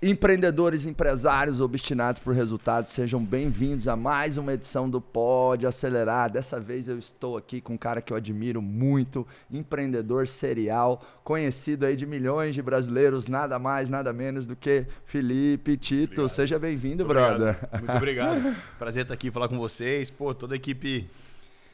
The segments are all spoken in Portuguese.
Empreendedores, empresários obstinados por resultados, sejam bem-vindos a mais uma edição do Pode Acelerar. Dessa vez eu estou aqui com um cara que eu admiro muito, empreendedor serial, conhecido aí de milhões de brasileiros, nada mais, nada menos do que Felipe Tito. Obrigado. Seja bem-vindo, brother. Muito obrigado. Prazer estar aqui falar com vocês. Pô, toda a equipe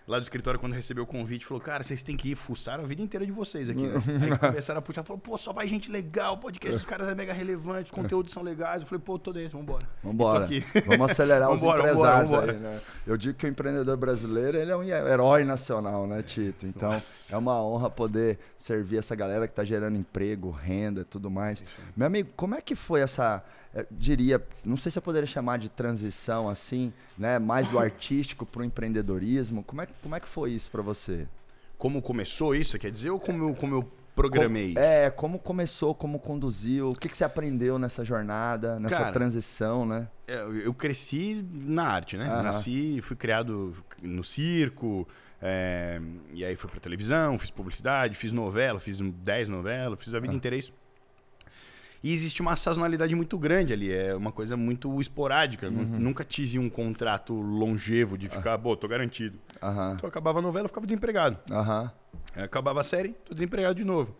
lá do escritório, quando recebeu o convite, falou: Cara, vocês têm que ir, fuçaram a vida inteira de vocês aqui. Né? Aí começaram a puxar, falou: Pô, só vai gente legal, podcast dos caras é mega relevante, os conteúdos são legais. Eu falei: Pô, tô dentro, vambora. Vambora. Vamos acelerar os vambora, empresários vambora, vambora. aí, né? Eu digo que o empreendedor brasileiro ele é um herói nacional, né, Tito? Então Nossa. é uma honra poder servir essa galera que tá gerando emprego, renda e tudo mais. Meu amigo, como é que foi essa diria, não sei se eu poderia chamar de transição assim, né? Mais do artístico para o empreendedorismo. Como é, como é que foi isso para você? Como começou isso, quer dizer, ou como eu, como eu programei como, É, como começou, como conduziu, o que, que você aprendeu nessa jornada, nessa Cara, transição, né? É, eu cresci na arte, né? Nasci, fui criado no circo, é, e aí fui para televisão, fiz publicidade, fiz novela, fiz 10 novelas, fiz a vida ah. inteira isso. E existe uma sazonalidade muito grande ali, é uma coisa muito esporádica. Uhum. Nunca tive um contrato longevo de ficar, pô, tô garantido. Uhum. Então acabava a novela, eu ficava desempregado. Uhum. Acabava a série, tô desempregado de novo.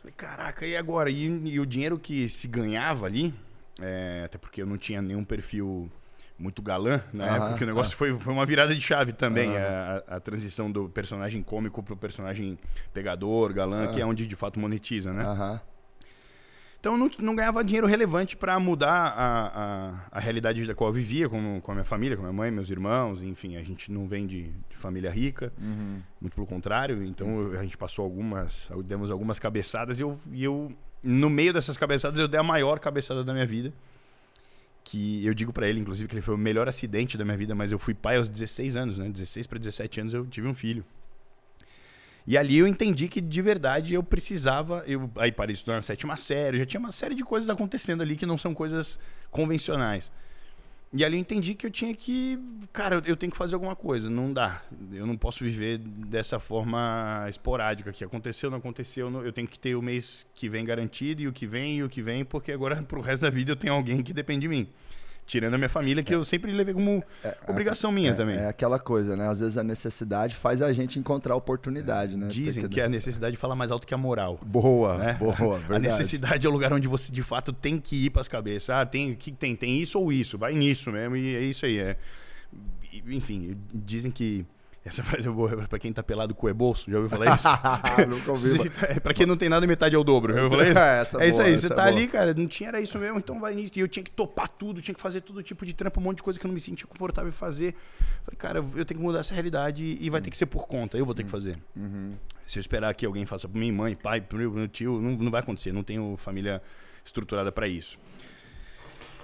Falei, caraca, e agora? E, e o dinheiro que se ganhava ali, é, até porque eu não tinha nenhum perfil muito galã na época, que o negócio foi, foi uma virada de chave também, a, a, transição do personagem cômico pro personagem pegador, galã, que é onde de fato monetiza, né? Então eu não, não ganhava dinheiro relevante para mudar a, a, a, realidade da qual eu vivia com, com a minha família, com a minha mãe, meus irmãos, enfim, a gente não vem de, de família rica, uhum. muito pelo contrário. Então a gente passou algumas, demos algumas cabeçadas e eu, e eu, no meio dessas cabeçadas, eu dei a maior cabeçada da minha vida. Que eu digo para ele, inclusive, que ele foi o melhor acidente da minha vida, mas eu fui pai aos 16 anos, né? 16 para 17 anos eu tive um filho. E ali eu entendi que de verdade eu precisava. Eu aí parei de estudar na sétima série, já tinha uma série de coisas acontecendo ali que não são coisas convencionais. E ali eu entendi que eu tinha que. Cara, eu tenho que fazer alguma coisa. Não dá. Eu não posso viver dessa forma esporádica. Que aconteceu, não aconteceu. Eu tenho que ter o mês que vem garantido e o que vem e o que vem, porque agora pro resto da vida eu tenho alguém que depende de mim. Tirando a minha família, que é. eu sempre levei como é, é obrigação minha é, também. É aquela coisa, né? Às vezes a necessidade faz a gente encontrar oportunidade, né? Dizem que a necessidade fala mais alto que a moral. Boa, né? boa, verdade. A necessidade é o lugar onde você de fato tem que ir para as cabeças. Ah, tem, que tem, tem isso ou isso, vai nisso mesmo, e é isso aí. É. Enfim, dizem que essa frase é boa pra quem tá pelado com o e-bolso. Já ouviu falar isso? Nunca ouvi. Tá, pra quem não tem nada, metade é o dobro. Já ouviu falar isso? É, essa é isso boa, aí. Você tá é ali, cara, não tinha era isso mesmo, então vai nisso. E eu tinha que topar tudo, tinha que fazer todo tipo de trampo, um monte de coisa que eu não me sentia confortável em fazer. Falei, cara, eu tenho que mudar essa realidade e vai ter que ser por conta. Eu vou ter que fazer. Uhum. Se eu esperar que alguém faça por mim, mãe, pai, meu, meu tio, não, não vai acontecer. Não tenho família estruturada para isso.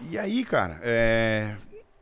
E aí, cara, é...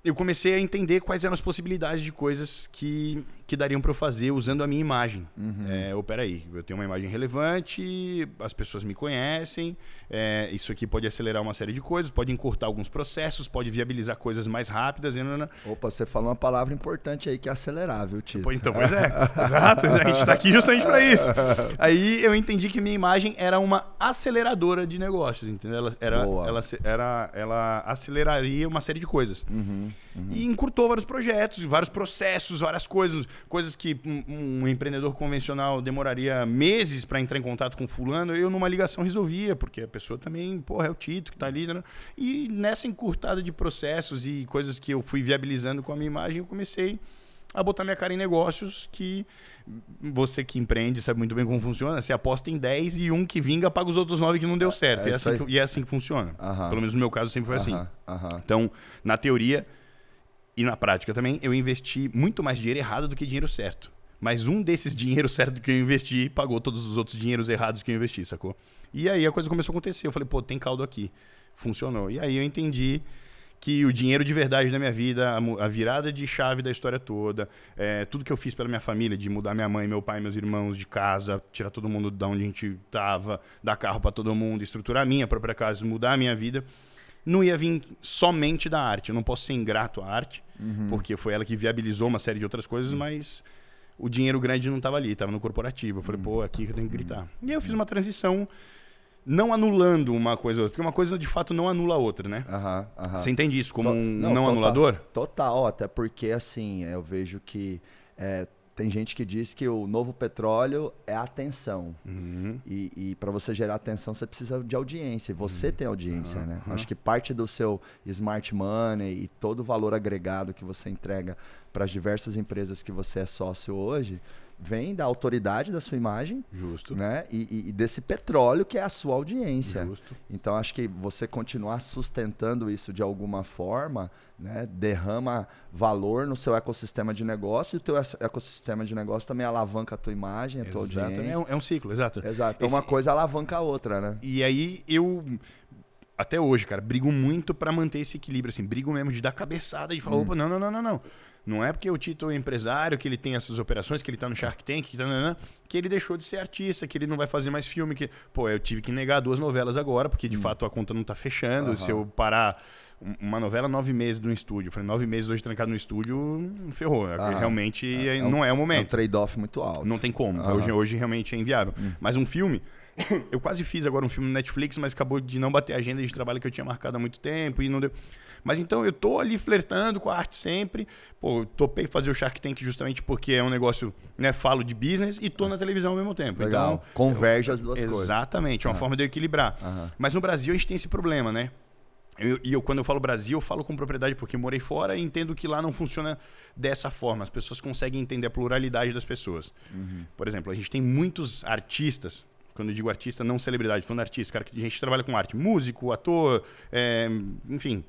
eu comecei a entender quais eram as possibilidades de coisas que que dariam para eu fazer usando a minha imagem. Uhum. É, ou peraí, eu tenho uma imagem relevante, as pessoas me conhecem, é, isso aqui pode acelerar uma série de coisas, pode encurtar alguns processos, pode viabilizar coisas mais rápidas. E... Opa, você falou uma palavra importante aí que é acelerar, viu, Tito? Então, pois é, exato, a gente está aqui justamente para isso. Aí eu entendi que minha imagem era uma aceleradora de negócios, entendeu? Ela, era, ela, era, ela aceleraria uma série de coisas. Uhum, uhum. E encurtou vários projetos, vários processos, várias coisas coisas que um, um empreendedor convencional demoraria meses para entrar em contato com fulano, eu numa ligação resolvia, porque a pessoa também, porra, é o Tito que está ali. Né? E nessa encurtada de processos e coisas que eu fui viabilizando com a minha imagem, eu comecei a botar minha cara em negócios que você que empreende sabe muito bem como funciona. Você aposta em 10 e um que vinga paga os outros 9 que não deu certo. É, é e, é assim que, e, é assim que, funciona. Pelo menos no meu caso sempre foi assim. Então, na teoria, e na prática também, eu investi muito mais dinheiro errado do que dinheiro certo. Mas um desses dinheiros certo que eu investi pagou todos os outros dinheiros errados que eu investi, sacou? E aí a coisa começou a acontecer. Eu falei, pô, tem caldo aqui. Funcionou. E aí eu entendi que o dinheiro de verdade da minha vida, a, virada de chave da história toda, é, tudo que eu fiz pela minha família, de mudar minha mãe, meu pai, meus irmãos de casa, tirar todo mundo da onde a gente tava, dar carro para todo mundo, estruturar a minha própria casa, mudar a minha vida, não ia vir somente da arte. Eu não posso ser ingrato à arte, uhum. porque foi ela que viabilizou uma série de outras coisas, uhum. mas o dinheiro grande não estava ali, estava no corporativo. Eu falei, uhum. pô, aqui que eu tenho que gritar. E aí eu fiz uma transição não anulando uma coisa ou outra, porque uma coisa de fato não anula a outra, né? Aham, aham. Você entende isso como To- um não, não, total. anulador? Total, até porque assim, eu vejo que é, tem gente que diz que o novo petróleo é atenção. Uhum. E, e para você gerar atenção, você precisa de audiência. E você tem audiência, né? Uhum. Acho que parte do seu smart money e todo o valor agregado que você entrega para as diversas empresas que você é sócio hoje vem da autoridade da sua imagem, Justo. né? E, e- desse petróleo que é a sua audiência. Justo. Então acho que você continuar sustentando isso de alguma forma, né, derrama valor no seu ecossistema de negócio e o teu eco- ecossistema de negócio também alavanca a tua imagem, a tua. É audiência. um, é um ciclo, exato. Exato. Então Esse- uma coisa alavanca a outra, né? E aí eu até hoje, cara, brigo muito pra manter esse equilíbrio, assim, brigo mesmo de dar cabeçada de falar, Hum. opa, não, não, não, não, não. Não é porque o Tito é empresário, que ele tem essas operações, que ele tá no Shark Tank, que, tá, nananã, que ele deixou de ser artista, que ele não vai fazer mais filme, que, pô, eu tive que negar duas novelas agora, porque de fato a conta não tá fechando. Hum. Aham. Se eu parar uma novela nove meses no estúdio, eu falei, nove meses hoje trancado no estúdio, hum, ferrou. Aham. Realmente É um- não é o É um momento. trade-off muito alto. Não tem como. Aham. Hoje, hoje realmente é inviável. Mas um filme. Eu quase fiz agora um filme no Netflix, mas acabou de não bater a agenda de trabalho que eu tinha marcado há muito tempo e não deu. Mas então eu tô ali flertando com a arte sempre. Pô, eu topei fazer o Shark Tank justamente porque é um negócio, né? Falo de business e tô na televisão ao mesmo tempo. Legal. Então, Converge as duas coisas. Exatamente, é uma forma de eu equilibrar. Mas no Brasil a gente tem esse problema, né? Eu- E eu, quando eu falo Brasil, eu falo com propriedade porque morei fora e entendo que lá não funciona dessa forma. As pessoas conseguem entender a pluralidade das pessoas. Uhum. Por exemplo, a gente tem muitos artistas. Quando eu digo artista, não celebridade, falando artista, cara, que a gente trabalha com arte, músico, ator, é, enfim,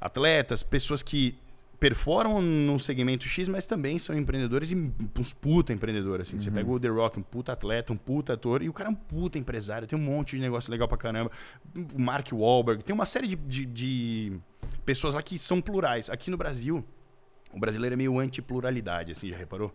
atletas, pessoas que perforam num segmento X, mas também são empreendedores e uns puta empreendedores. Assim. Você pega o The Rock, um puta atleta, um puta ator, e o cara é um puta empresário, tem um monte de negócio legal pra caramba. O Mark Wahlberg, tem uma série de, de- de pessoas lá que são plurais. Aqui no Brasil, o brasileiro é meio anti-pluralidade, assim, já reparou?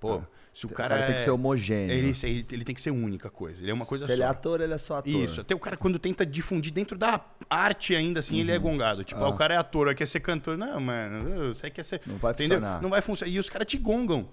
Pô, Ah. se o O cara, cara tem que é- ser homogêneo. ele, ele, ele tem que ser única coisa. Ele é uma coisa Se ele é só. ator, ele é só ator. Isso. Até o cara, quando tenta difundir dentro da arte ainda, assim, ele é gongado. Tipo, Ah. ah, o cara é ator, quer ser cantor. Não, mano, você quer ser. Não vai entendeu? funcionar. Hum. Não vai funcionar. E os caras te gongam.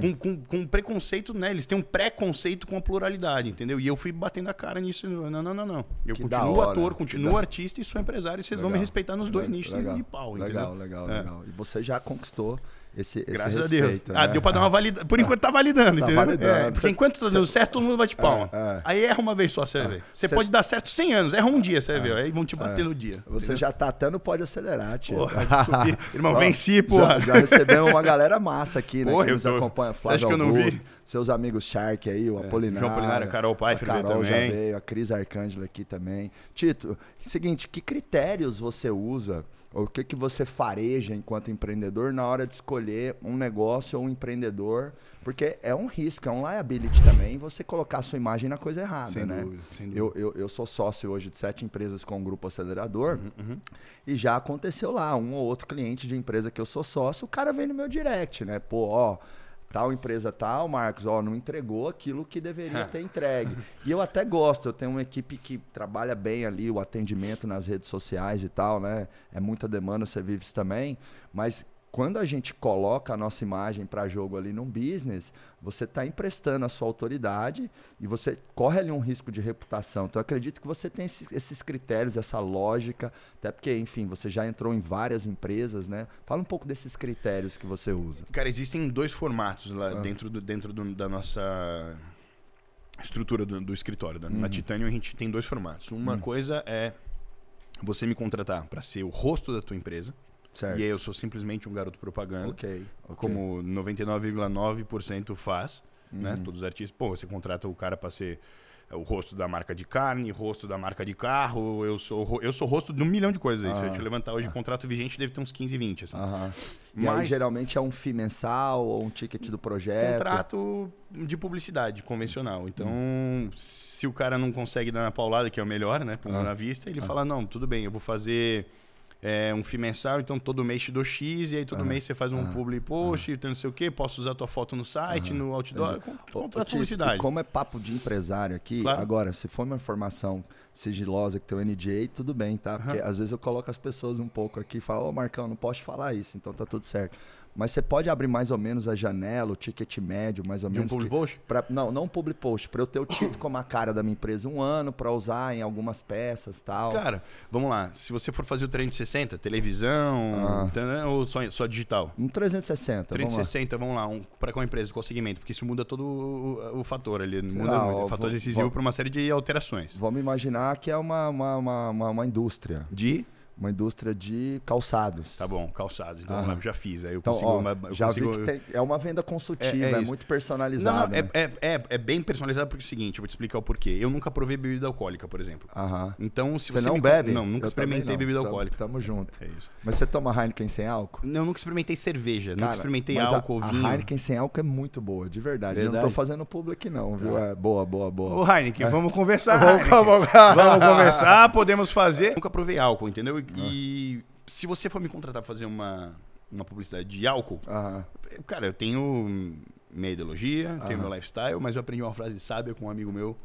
Com, com, com preconceito, né? Eles têm um preconceito com a pluralidade, entendeu? E eu fui batendo a cara nisso. Não, não, não, não. Eu Que continuo hora, ator, continuo artista e sou empresário. E vocês vão me Legal. respeitar nos dois Legal, nichos legal. de pau, Legal, entendeu? legal, É. legal. E você já conquistou esse, esse Graças respeito, a Deus. né? Ah, deu pra dar uma validade. Por enquanto tá validando, Tá entendeu? validando. É, porque enquanto tá dando certo, todo mundo bate palma. É, é. Aí erra uma vez só, você vai ver. Você Cê- pode dar certo 100 anos, erra um dia, você vai ver. Aí vão te bater no dia. Você entendeu? já tá até no Pode Acelerar, tio. Porra. Irmão, venci, porra. Já, já recebemos uma galera massa aqui, né? Porra, que nos tô- acompanha. Você Flávio acha que eu não vi? Augusto, Seus amigos Shark aí, o Apolinário. João Apolinário, a Carol Pfeiffer a Carol já também. veio, a Cris Arcângela aqui também. Tito, seguinte, que critérios você usa, o que, que você fareja enquanto empreendedor na hora de escolher um negócio ou um empreendedor? Porque é um risco, é um liability também você colocar a sua imagem na coisa errada, Sem né? dúvida, sem dúvida. Eu, eu, eu sou sócio hoje de sete empresas com o Grupo Acelerador. Uhum, E já aconteceu lá, um ou outro cliente de empresa que eu sou sócio, o cara vem no meu direct, né? Pô, ó, tal empresa tal, Marcos, ó, não entregou aquilo que deveria ter entregue. E eu até gosto, eu tenho uma equipe que trabalha bem ali o atendimento nas redes sociais e tal, né? É muita demanda, você vive isso também, mas quando a gente coloca a nossa imagem para jogo ali num business, você está emprestando a sua autoridade e você corre ali um risco de reputação. Então, eu acredito que você tem esses, critérios, essa lógica, até porque, enfim, você já entrou em várias empresas, né? Fala um pouco desses critérios que você usa. Cara, existem dois formatos lá Ah. dentro, do, dentro do- da nossa estrutura do, do escritório. da- Na Uhum. Titânio a gente tem dois formatos. Uma Hum. coisa é você me contratar para ser o rosto da tua empresa. Certo. E aí eu sou simplesmente um garoto propaganda. Ok. ok. Como 99,9% faz. Né? Uhum. Todos os artistas. Pô, você contrata o cara para ser é, o rosto da marca de carne, rosto da marca de carro. Eu sou, eu sou rosto de um milhão de coisas. aí. Se eu Ah. te levantar hoje, o contrato vigente deve ter uns 15, 20. Assim. Aham. E aí, Mas- geralmente é um FII mensal ou um ticket do projeto. contrato de publicidade convencional. Então, Hum. se o cara não consegue dar na paulada, que é o melhor, né? Pulando Ah. na vista, ele fala, não, tudo bem, eu vou fazer é, um FII mensal, então todo mês te dou X, e aí todo Ah. mês você faz um Ah. publi post, então não sei o quê, posso usar tua foto no site, no outdoor, com, contrato Tito, publicidade. Como é papo de empresário aqui, Claro. agora, se for uma informação sigilosa que tem o NDA, tudo bem, tá? Porque às vezes eu coloco as pessoas um pouco aqui e falo, ô Marcão, não posso falar isso, então tá tudo certo. Mas você pode abrir mais ou menos a janela, o ticket médio, mais ou De menos. um public que- post? pra- não, não um public post. Para eu ter o título como a cara da minha empresa um ano, para usar em algumas peças e tal. Cara, vamos lá. Se você for fazer o 360, televisão, Ah. entendeu? ou só, só digital? Um 360. vamos lá. 360, vamos lá, um, para qual empresa, qual segmento? Porque isso muda todo o, o fator ali. Muda ó, o fator decisivo para uma série de alterações. Vamos imaginar que é uma, uma, uma, uma, uma indústria. De? Uma indústria de calçados. Tá bom, calçados. Então, lá, já fiz. Aí eu Então, consigo. ó, uma- eu já consigo- vi que tem- é uma venda consultiva, É- é, é muito personalizada. não, é, né? é, é, é bem personalizado porque é o seguinte, eu vou te explicar o porquê. Eu nunca provei bebida alcoólica, por exemplo. Aham. Então, se Você, você, não me- bebe? Não, nunca Eu experimentei não. bebida Tamo- alcoólica. Tamo junto. É isso. Mas você toma Heineken sem álcool? Não, eu nunca experimentei cerveja, nunca Cara, experimentei mas a- álcool, a, vinho. Heineken sem álcool é muito boa, de verdade. Eu não Verdade? tô fazendo public não, viu? É boa, boa, boa. Ô, Heineken, vamos conversar. Vamos- Heineken. vamos- Vamos conversar, podemos fazer. Nunca provei álcool, entendeu? E, e se você for me contratar pra fazer uma, uma publicidade de álcool, Aham. cara, eu tenho minha ideologia, tenho meu lifestyle, mas eu aprendi uma frase sábia com um amigo meu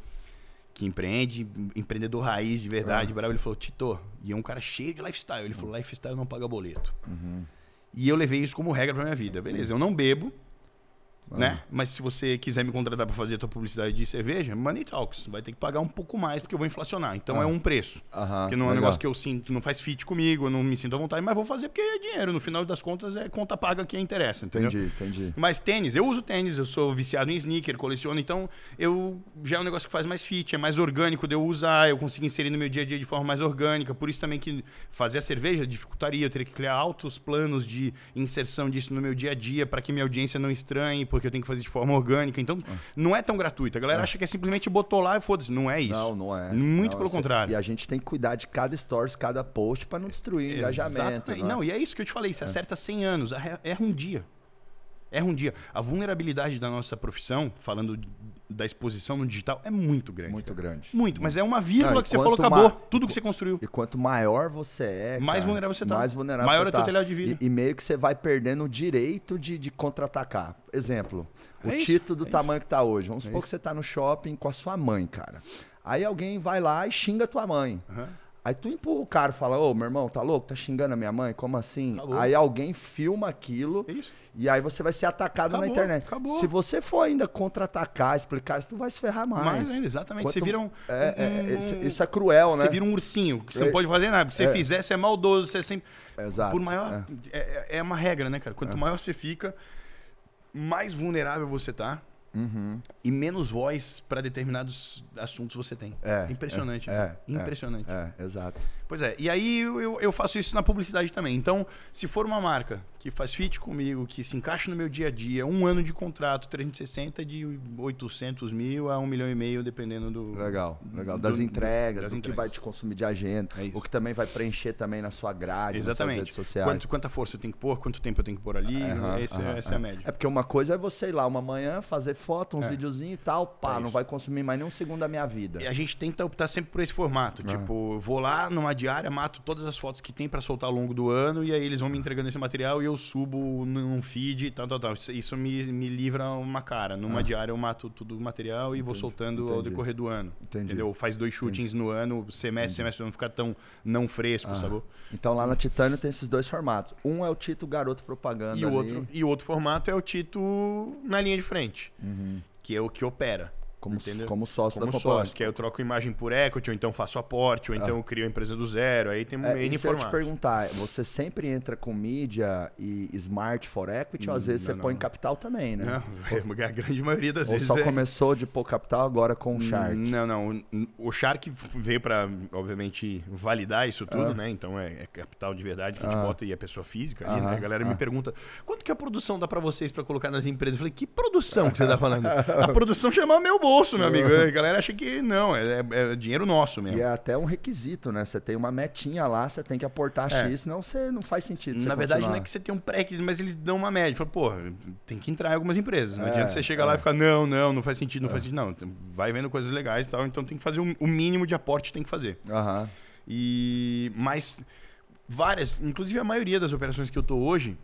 que empreende, empreendedor raiz de verdade, Ah. bravo. Ele falou, Tito, e é um cara cheio de lifestyle. Ele falou, lifestyle não paga boleto. Uhum. E eu levei isso como regra pra minha vida. Beleza, eu não bebo, Ah. né? Mas se você quiser me contratar para fazer a tua publicidade de cerveja, money talks. Vai ter que pagar um pouco mais porque eu vou inflacionar. Então Ah. é um preço. Aham. Porque não é um legal. negócio que eu sinto, não faz fit comigo, eu não me sinto à vontade, mas vou fazer porque é dinheiro. No final das contas, é conta paga que interessa, entendeu? Entendi, entendi. Mas tênis, eu uso tênis, eu sou viciado em sneaker, coleciono, então eu já é um negócio que faz mais fit, é mais orgânico de eu usar, eu consigo inserir no meu dia a dia de forma mais orgânica. Por isso também que fazer a cerveja dificultaria, eu teria que criar altos planos de inserção disso no meu dia a dia para que minha audiência não estranhe, porque eu tenho que fazer de forma orgânica. Então, não é tão gratuito. A galera acha que é simplesmente botou lá e foda-se. Não é isso. Não, não é. Muito Não, pelo você- contrário. E a gente tem que cuidar de cada stories, cada post para não destruir o engajamento. Exatamente. né? Não, e é isso que eu te falei. Você acerta 100 anos, erra erra um dia. Erra um dia. A vulnerabilidade da nossa profissão, falando da exposição no digital, é muito grande. Muito cara. grande. Muito. Mas é uma vírgula Não, que você falou, acabou. Tudo que você construiu. E quanto maior você é, Mais cara, vulnerável você tá. Mais vulnerável Maior você é teu tá. telhado de vidro. E, e meio que você vai perdendo o direito de, de contra-atacar. Exemplo, o É isso, título do é tamanho que tá hoje. Vamos É supor que você tá no shopping com a sua mãe, cara. Aí alguém vai lá e xinga a tua mãe. Aham. Aí tu empurra o cara e fala, ô, meu irmão, tá louco? Tá xingando a minha mãe? Como assim? Acabou. Aí alguém filma aquilo É isso. e aí você vai ser atacado na Acabou, internet. acabou. Se você for ainda contra-atacar, explicar isso, tu vai se ferrar mais. Mais ainda, exatamente. Quanto- Você vira um. É, é, um- isso, é cruel, Você né? vira um ursinho, que você É. não pode fazer nada. Porque se você É. fizer, você é maldoso, você é sempre. Exato. Por maior. É- é uma regra, né, cara? Quanto maior você fica, mais vulnerável você tá. Uhum. e menos voz para determinados assuntos você tem. É, Impressionante. é, né? é, Impressionante. É, exato. Pois é, e aí eu, eu- faço isso na publicidade também. Então, se for uma marca que faz fit comigo, que se encaixa no meu dia a dia, um ano de contrato, 360 de 800 mil a 1 milhão e meio, dependendo do... Legal, legal. do- Das entregas, das do que entregas. vai te consumir de agenda, É o que também vai preencher também na sua grade, nas Exatamente. redes sociais. Quanto, quanta força eu tenho que pôr, quanto tempo eu tenho que pôr ali, esse- aham, essa é a média. É porque uma coisa é você ir lá uma manhã, fazer foto, uns É. videozinhos e tal, pá, É não vai consumir mais nem um segundo da minha vida. E a gente tenta optar sempre por esse formato. Ah. Tipo, vou lá numa diária, mato todas as fotos que tem pra soltar ao longo do ano e aí eles vão me entregando esse material e eu subo num feed e tal, tal, tal. Isso, isso me, me livra uma cara. Numa Ah. diária eu mato todo o material e vou Entendi, soltando ao entendi. decorrer do ano. Entendi. Entendeu? Faz dois shootings no ano, semestre, semestre, pra não ficar tão não fresco, Ah. sabe? Então lá na Titânio tem esses dois formatos. Um é o Tito Garoto Propaganda E o, outro, e o outro formato é o Tito na linha de frente, Uhum. que é o que opera. Como, entendeu? como sócio Como da companhia. sócio, que aí eu troco imagem por equity, ou então faço aporte, ou então eu crio a empresa do zero, aí tem um Ah. É, N isso eu te perguntar, você sempre entra com mídia e smart for equity, ou às vezes Não, você não, põe não. capital também, né? Não, a grande maioria das Ou vezes só é... começou de pôr capital agora com o Shark? Não, não. O o Shark veio para, obviamente, validar isso tudo, Ah. né? Então é, é capital de verdade que a gente Ah. bota e é pessoa física ali, né? A galera me ah. pergunta, quanto que a produção dá para vocês para colocar nas empresas? Eu falei, que produção que você tá falando? a produção chama meu bolso, meu amigo. A galera acha que não, é, é- é dinheiro nosso mesmo. E é até um requisito, né? Você tem uma metinha lá, você tem que aportar É. X, senão você não faz sentido. Na verdade, não continuar. é que você tem um pré mas eles dão uma média. Fala, pô, tem que entrar em algumas empresas. Não É, adianta você chegar é. lá e ficar, não, não, não faz sentido, não faz sentido. Não, Então, vai vendo coisas legais e tal. Então tem que fazer o, o mínimo de aporte tem que fazer. Aham. E mas várias, inclusive a maioria das operações que eu tô hoje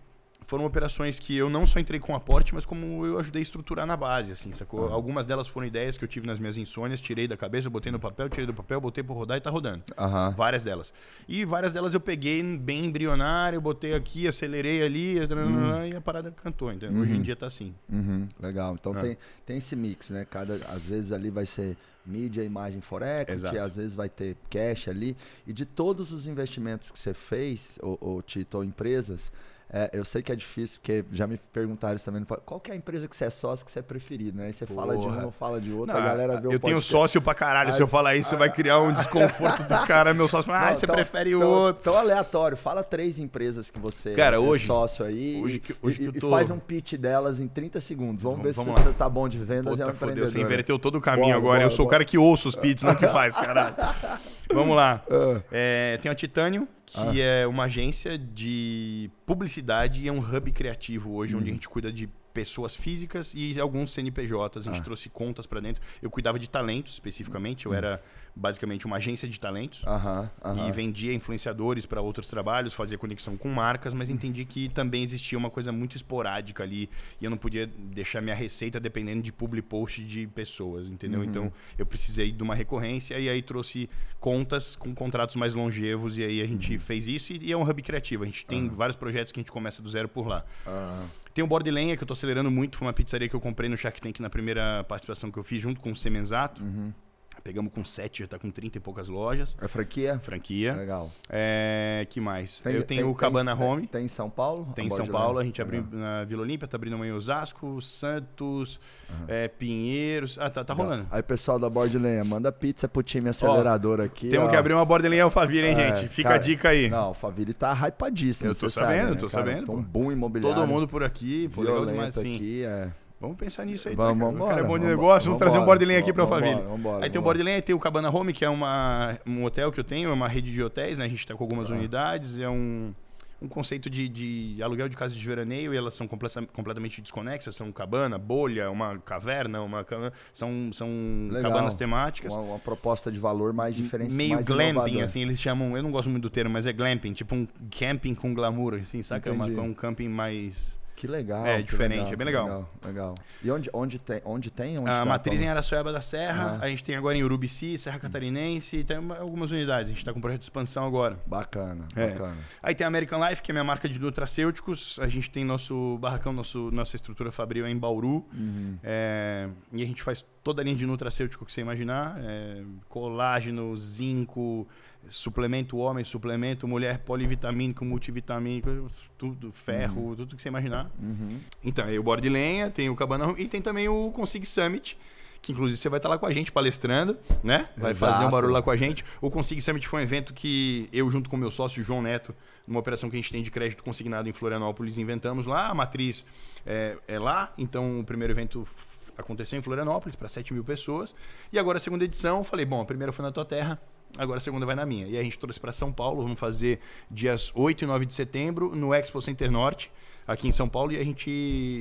foram operações que eu não só entrei com aporte, mas como eu ajudei a estruturar na base, assim, sacou? Uhum. Algumas delas foram ideias que eu tive nas minhas insônias, tirei da cabeça, botei no papel, tirei do papel, botei para rodar e tá rodando. Uhum. Várias delas. E várias delas eu peguei bem embrionário, botei aqui, acelerei ali, uhum. e a parada cantou. Então, hoje em dia tá assim. Uhum. Legal. Então é. tem, tem esse mix, né? Cada, às vezes ali vai ser mídia, imagem forex, às vezes vai ter cash ali. E de todos os investimentos que você fez, ou, ou Tito, ou empresas, é, eu sei que é difícil, porque já me perguntaram isso também. Qual que é a empresa que você é sócio que você é preferido, né? Aí você Porra. fala de um, não fala de outro, não, a galera vê o Eu tenho sócio pra caralho. Aí, se eu falar isso, ah, vai criar um desconforto do cara. Meu sócio fala, ah, você tão, prefere tão, outro. Tão aleatório. Fala três empresas que você cara, é hoje, sócio aí hoje, que, hoje e, que tô... faz um pitch delas em 30 segundos. Vamos, vamos ver vamos se lá. você tá bom de vendas Puta, e é um empreendedor. Você inverteu todo o caminho agora. Eu sou o cara que ouça os pitches, não que faz, caralho. Vamos lá. Uh. É, tem a Titânio, que ah. é uma agência de publicidade e é um hub criativo hoje, onde a uhum. gente cuida de pessoas físicas e alguns CNPJs. A gente ah. trouxe contas para dentro. Eu cuidava de talentos especificamente, eu hum. era basicamente uma agência de talentos e vendia influenciadores para outros trabalhos, fazia conexão com marcas, mas entendi que também existia uma coisa muito esporádica ali e eu não podia deixar minha receita dependendo de public post de pessoas, entendeu? Uhum. Então eu precisei de uma recorrência e aí trouxe contas com contratos mais longevos e aí a gente uhum. fez isso e, e, é um hub criativo. A gente tem uhum. vários projetos que a gente começa do zero por lá. Tem o Bord Lenha, que eu estou acelerando muito. Foi uma pizzaria que eu comprei no Shark Tank na primeira participação que eu fiz, junto com o Semenzato. Uhum. Pegamos com 7, já está com 30 e poucas lojas. É franquia? Franquia. Legal. É, que mais? Tem, eu tenho tem, o Cabana tem, Home. Tem em São Paulo? Tem em São Paulo. A gente abriu na Vila Olímpia, tá abrindo amanhã em Osasco, Santos, uhum. é, Pinheiros. Ah, tá, tá rolando. Aí, pessoal da Bordelenha, manda pizza pro time acelerador ó, aqui. Temos ó. que abrir uma Bordelenha Alphaville, hein, é, gente? Fica cara, a dica aí. Não, Alphaville tá hypadíssimo. Eu tô sabendo, sabe, né, tô cara? sabendo. Tô um boom imobiliário. Todo mundo por aqui, pô, legal demais, sim. aqui, é... Vamos pensar nisso aí, vamos, tá, vamos, cara é bom de negócio, vamos, trazer um borderline aqui para a família. aí tem o borderline, aí tem o Cabana Home, que é uma, um hotel que eu tenho, é uma rede de hotéis, né? A gente está com algumas ah. unidades, é um, um conceito de, de aluguel de casas de veraneio e elas são completamente desconexas, são cabana, bolha, uma caverna, uma são, são cabanas temáticas. Uma, uma, proposta de valor mais diferente, Meio mais glamping, inovador. assim, eles chamam, eu não gosto muito do termo, mas é glamping, tipo um camping com glamour, assim, saca? É uma, um camping mais que legal. É diferente, legal, é bem legal. Legal, legal. E onde, onde tem? Onde tem onde a tá, matriz como? em Araçoiaba da Serra, a gente tem agora em Urubici, Serra Catarinense, tem algumas unidades. A gente está com um projeto de expansão agora. Bacana, é. bacana. Aí tem a American Life, que é minha marca de nutracêuticos. A gente tem nosso barracão, nosso, nossa estrutura fabril em Bauru. Uhum. É, e a gente faz toda a linha de nutracêutico que você imaginar. É, colágeno, zinco, suplemento homem, suplemento mulher, polivitamínico, multivitamínico, tudo, ferro, uhum. tudo que você imaginar. Uhum. Então, aí o Bora de Lenha, tem o Cabana e tem também o Consig Summit, que inclusive você vai estar lá com a gente palestrando, né? Vai Exato. fazer um barulho lá com a gente. O Consig Summit foi um evento que eu, junto com meu sócio João Neto, numa operação que a gente tem de crédito consignado em Florianópolis, inventamos lá. A matriz é, é lá, então o primeiro evento aconteceu em Florianópolis para 7 mil pessoas. E agora a segunda edição, falei, bom, a primeira foi na tua terra, agora a segunda vai na minha. E a gente trouxe para São Paulo, vamos fazer dias 8 e 9 de setembro no Expo Center Norte aqui em São Paulo e a gente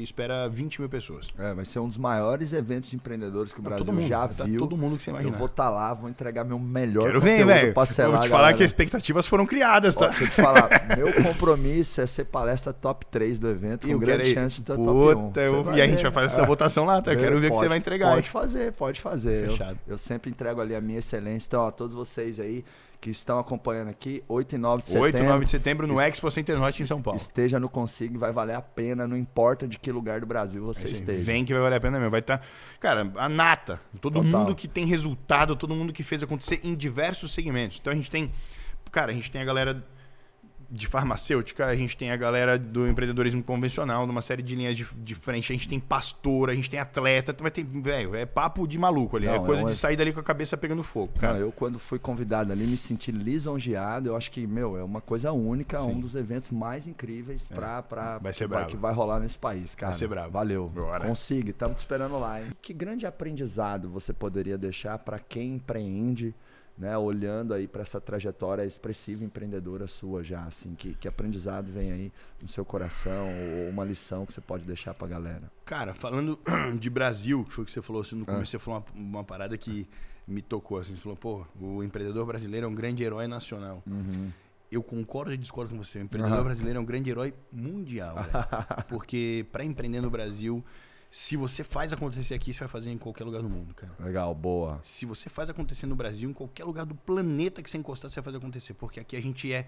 espera 20 mil pessoas. É, vai ser um dos maiores eventos de empreendedores que o tá Brasil mundo, já tá viu. Todo mundo que você imagina. Eu vou estar tá lá, vou entregar meu melhor Quero ver, velho. Vou te falar galera. que as expectativas foram criadas, tá? Ó, deixa eu te falar, meu compromisso é ser palestra top 3 do evento, com grande chance de estar top 1. Eu... E a gente vai fazer essa votação lá, tá? Eu quero ver o que você vai entregar. Pode fazer, pode fazer. Fechado. Eu, eu sempre entrego ali a minha excelência. Então, ó, todos vocês aí que estão acompanhando aqui, 8 e 9 de setembro. 8 e 9 de setembro no Expo Center Norte em São Paulo. Esteja no Consigo, vai valer a pena, não importa de que lugar do Brasil você é esteja. Vem que vai valer a pena mesmo. Vai estar, tá, cara, a nata. Todo Total. mundo que tem resultado, todo mundo que fez acontecer em diversos segmentos. Então a gente tem, cara, a gente tem a galera de farmacêutica, a gente tem a galera do empreendedorismo convencional, numa série de linhas de, de frente, a gente tem pastor, a gente tem atleta, vai ter, velho, é papo de maluco ali, é Não, é coisa de sair dali com a cabeça pegando fogo, cara. Não, eu quando fui convidado ali me senti lisonjeado, eu acho que, meu, é uma coisa única, Sim. um dos eventos mais incríveis é. pra, pra vai ser pra, que vai rolar nesse país, cara. Vai ser bravo. Valeu. Bora. Consiga, estamos te esperando lá, hein? Que grande aprendizado você poderia deixar para quem empreende né, olhando aí para essa trajetória expressiva empreendedora sua já, assim, que, que aprendizado vem aí no seu coração ou uma lição que você pode deixar para a galera? Cara, falando de Brasil, que foi o que você falou assim, no começo, ah. você falou uma, uma, parada que me tocou, assim, você falou, pô, o empreendedor brasileiro é um grande herói nacional. Uhum. eu concordo e discordo com você. O empreendedor uhum. brasileiro é um grande herói mundial. porque para empreender no Brasil, se você faz acontecer aqui, você vai fazer em qualquer lugar do mundo, cara. Legal, boa. Se você faz acontecer no Brasil, em qualquer lugar do planeta que você encostar, você vai fazer acontecer. Porque aqui a gente é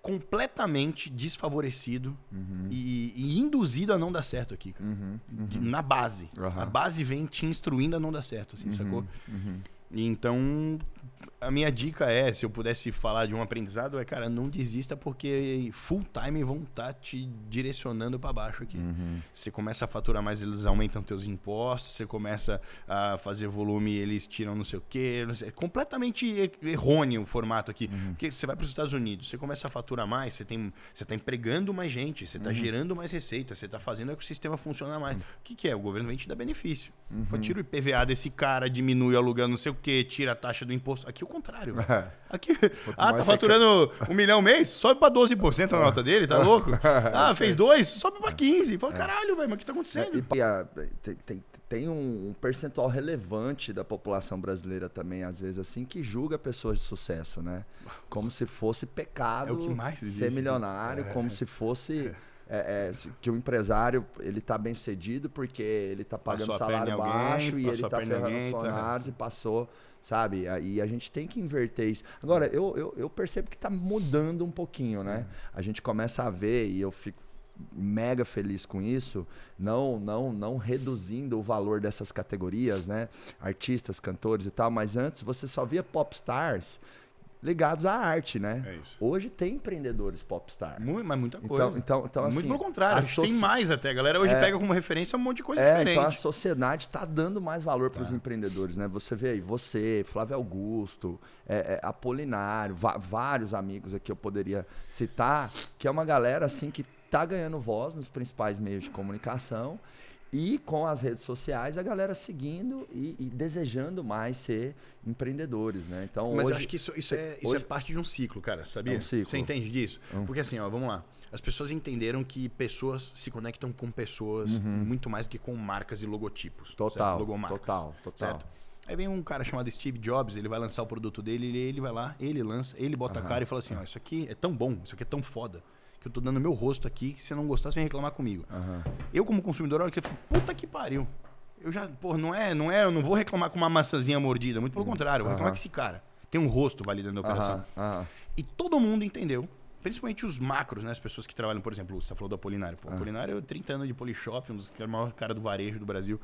completamente desfavorecido uhum. e, e, induzido a não dar certo aqui, cara. Uhum, uhum. Na base. A base vem te instruindo a não dar certo, assim, sacou? Uhum, uhum. Então, a minha dica é, se eu pudesse falar de um aprendizado, é, cara, não desista porque full time vão estar tá te direcionando para baixo aqui. Uhum. Você começa a faturar mais, eles aumentam teus impostos, você começa a fazer volume, eles tiram não sei o quê. Sei, é completamente errôneo o formato aqui. Uhum. Porque você vai para os Estados Unidos, você começa a faturar mais, você tem, você está empregando mais gente, você está uhum. gerando mais receita, você está fazendo o ecossistema funcionar mais. Uhum. O que, que é? O governo vem te dar benefício. Uhum. Tira o IPVA desse cara, diminui o aluguel, não sei o quê, tira a taxa do imposto. Aqui o contrário. É. Aqui, ah, tá faturando quer... um milhão mês? Sobe pra 12% a nota dele, tá louco? Ah, fez dois? Sobe pra 15%. Fala, é. caralho, velho, mas o que tá acontecendo? E, e, tem, tem, tem um percentual relevante da população brasileira também, às vezes, assim, que julga pessoas de sucesso, né? Como se fosse pecado é ser né? milionário, é. como se fosse... É. É, é, que o empresário ele está bem sucedido porque ele está pagando salário baixo alguém, e ele está ferrando os funcionários e passou sabe? E a gente tem que inverter isso. Agora, eu, eu, eu percebo que está mudando um pouquinho, né? A gente começa a ver, e eu fico mega feliz com isso, não não não reduzindo o valor dessas categorias, né? Artistas, cantores e tal, mas antes você só via pop stars ligados à arte, né? É hoje tem empreendedores popstar. Muito, mas muita então, coisa. Então, então, então Muito assim, pelo contrário, soci... tem mais até. A galera hoje é, pega como referência um monte de coisa é, diferente. Então a sociedade está dando mais valor para os tá. empreendedores, né? Você vê aí, você, Flávio Augusto, é, é, Apolinário, vários amigos aqui eu poderia citar, que é uma galera assim que está ganhando voz nos principais meios de comunicação e com as redes sociais, a galera seguindo e, e desejando mais ser empreendedores, né? Então, Mas hoje, eu acho que isso, isso, é, isso é hoje, é parte de um ciclo, cara, sabia? É um ciclo. Você entende disso? Um... Porque assim, ó, vamos lá. As pessoas entenderam que pessoas se conectam com pessoas uhum. muito mais do que com marcas e logotipos. Total, total, total. Certo? Aí vem um cara chamado Steve Jobs, ele vai lançar o produto dele, ele, ele vai lá, ele lança, ele bota uhum. a cara e fala assim, ó, isso aqui é tão bom, isso aqui é tão foda que eu tô dando meu rosto aqui, que se não gostar, você vem reclamar comigo. Uhum. Eu, como consumidor, olha que eu falo, puta que pariu. Eu já, pô, não é, não é, eu não vou reclamar com uma maçãzinha mordida, muito pelo uhum. contrário, eu vou reclamar com esse cara. Tem um rosto validando a operação. E todo mundo entendeu, principalmente os macros, né? As pessoas que trabalham, por exemplo, você falou do Apolinário. Pô, Apolinário, 30 anos de Polishop, um dos maiores cara do varejo do Brasil.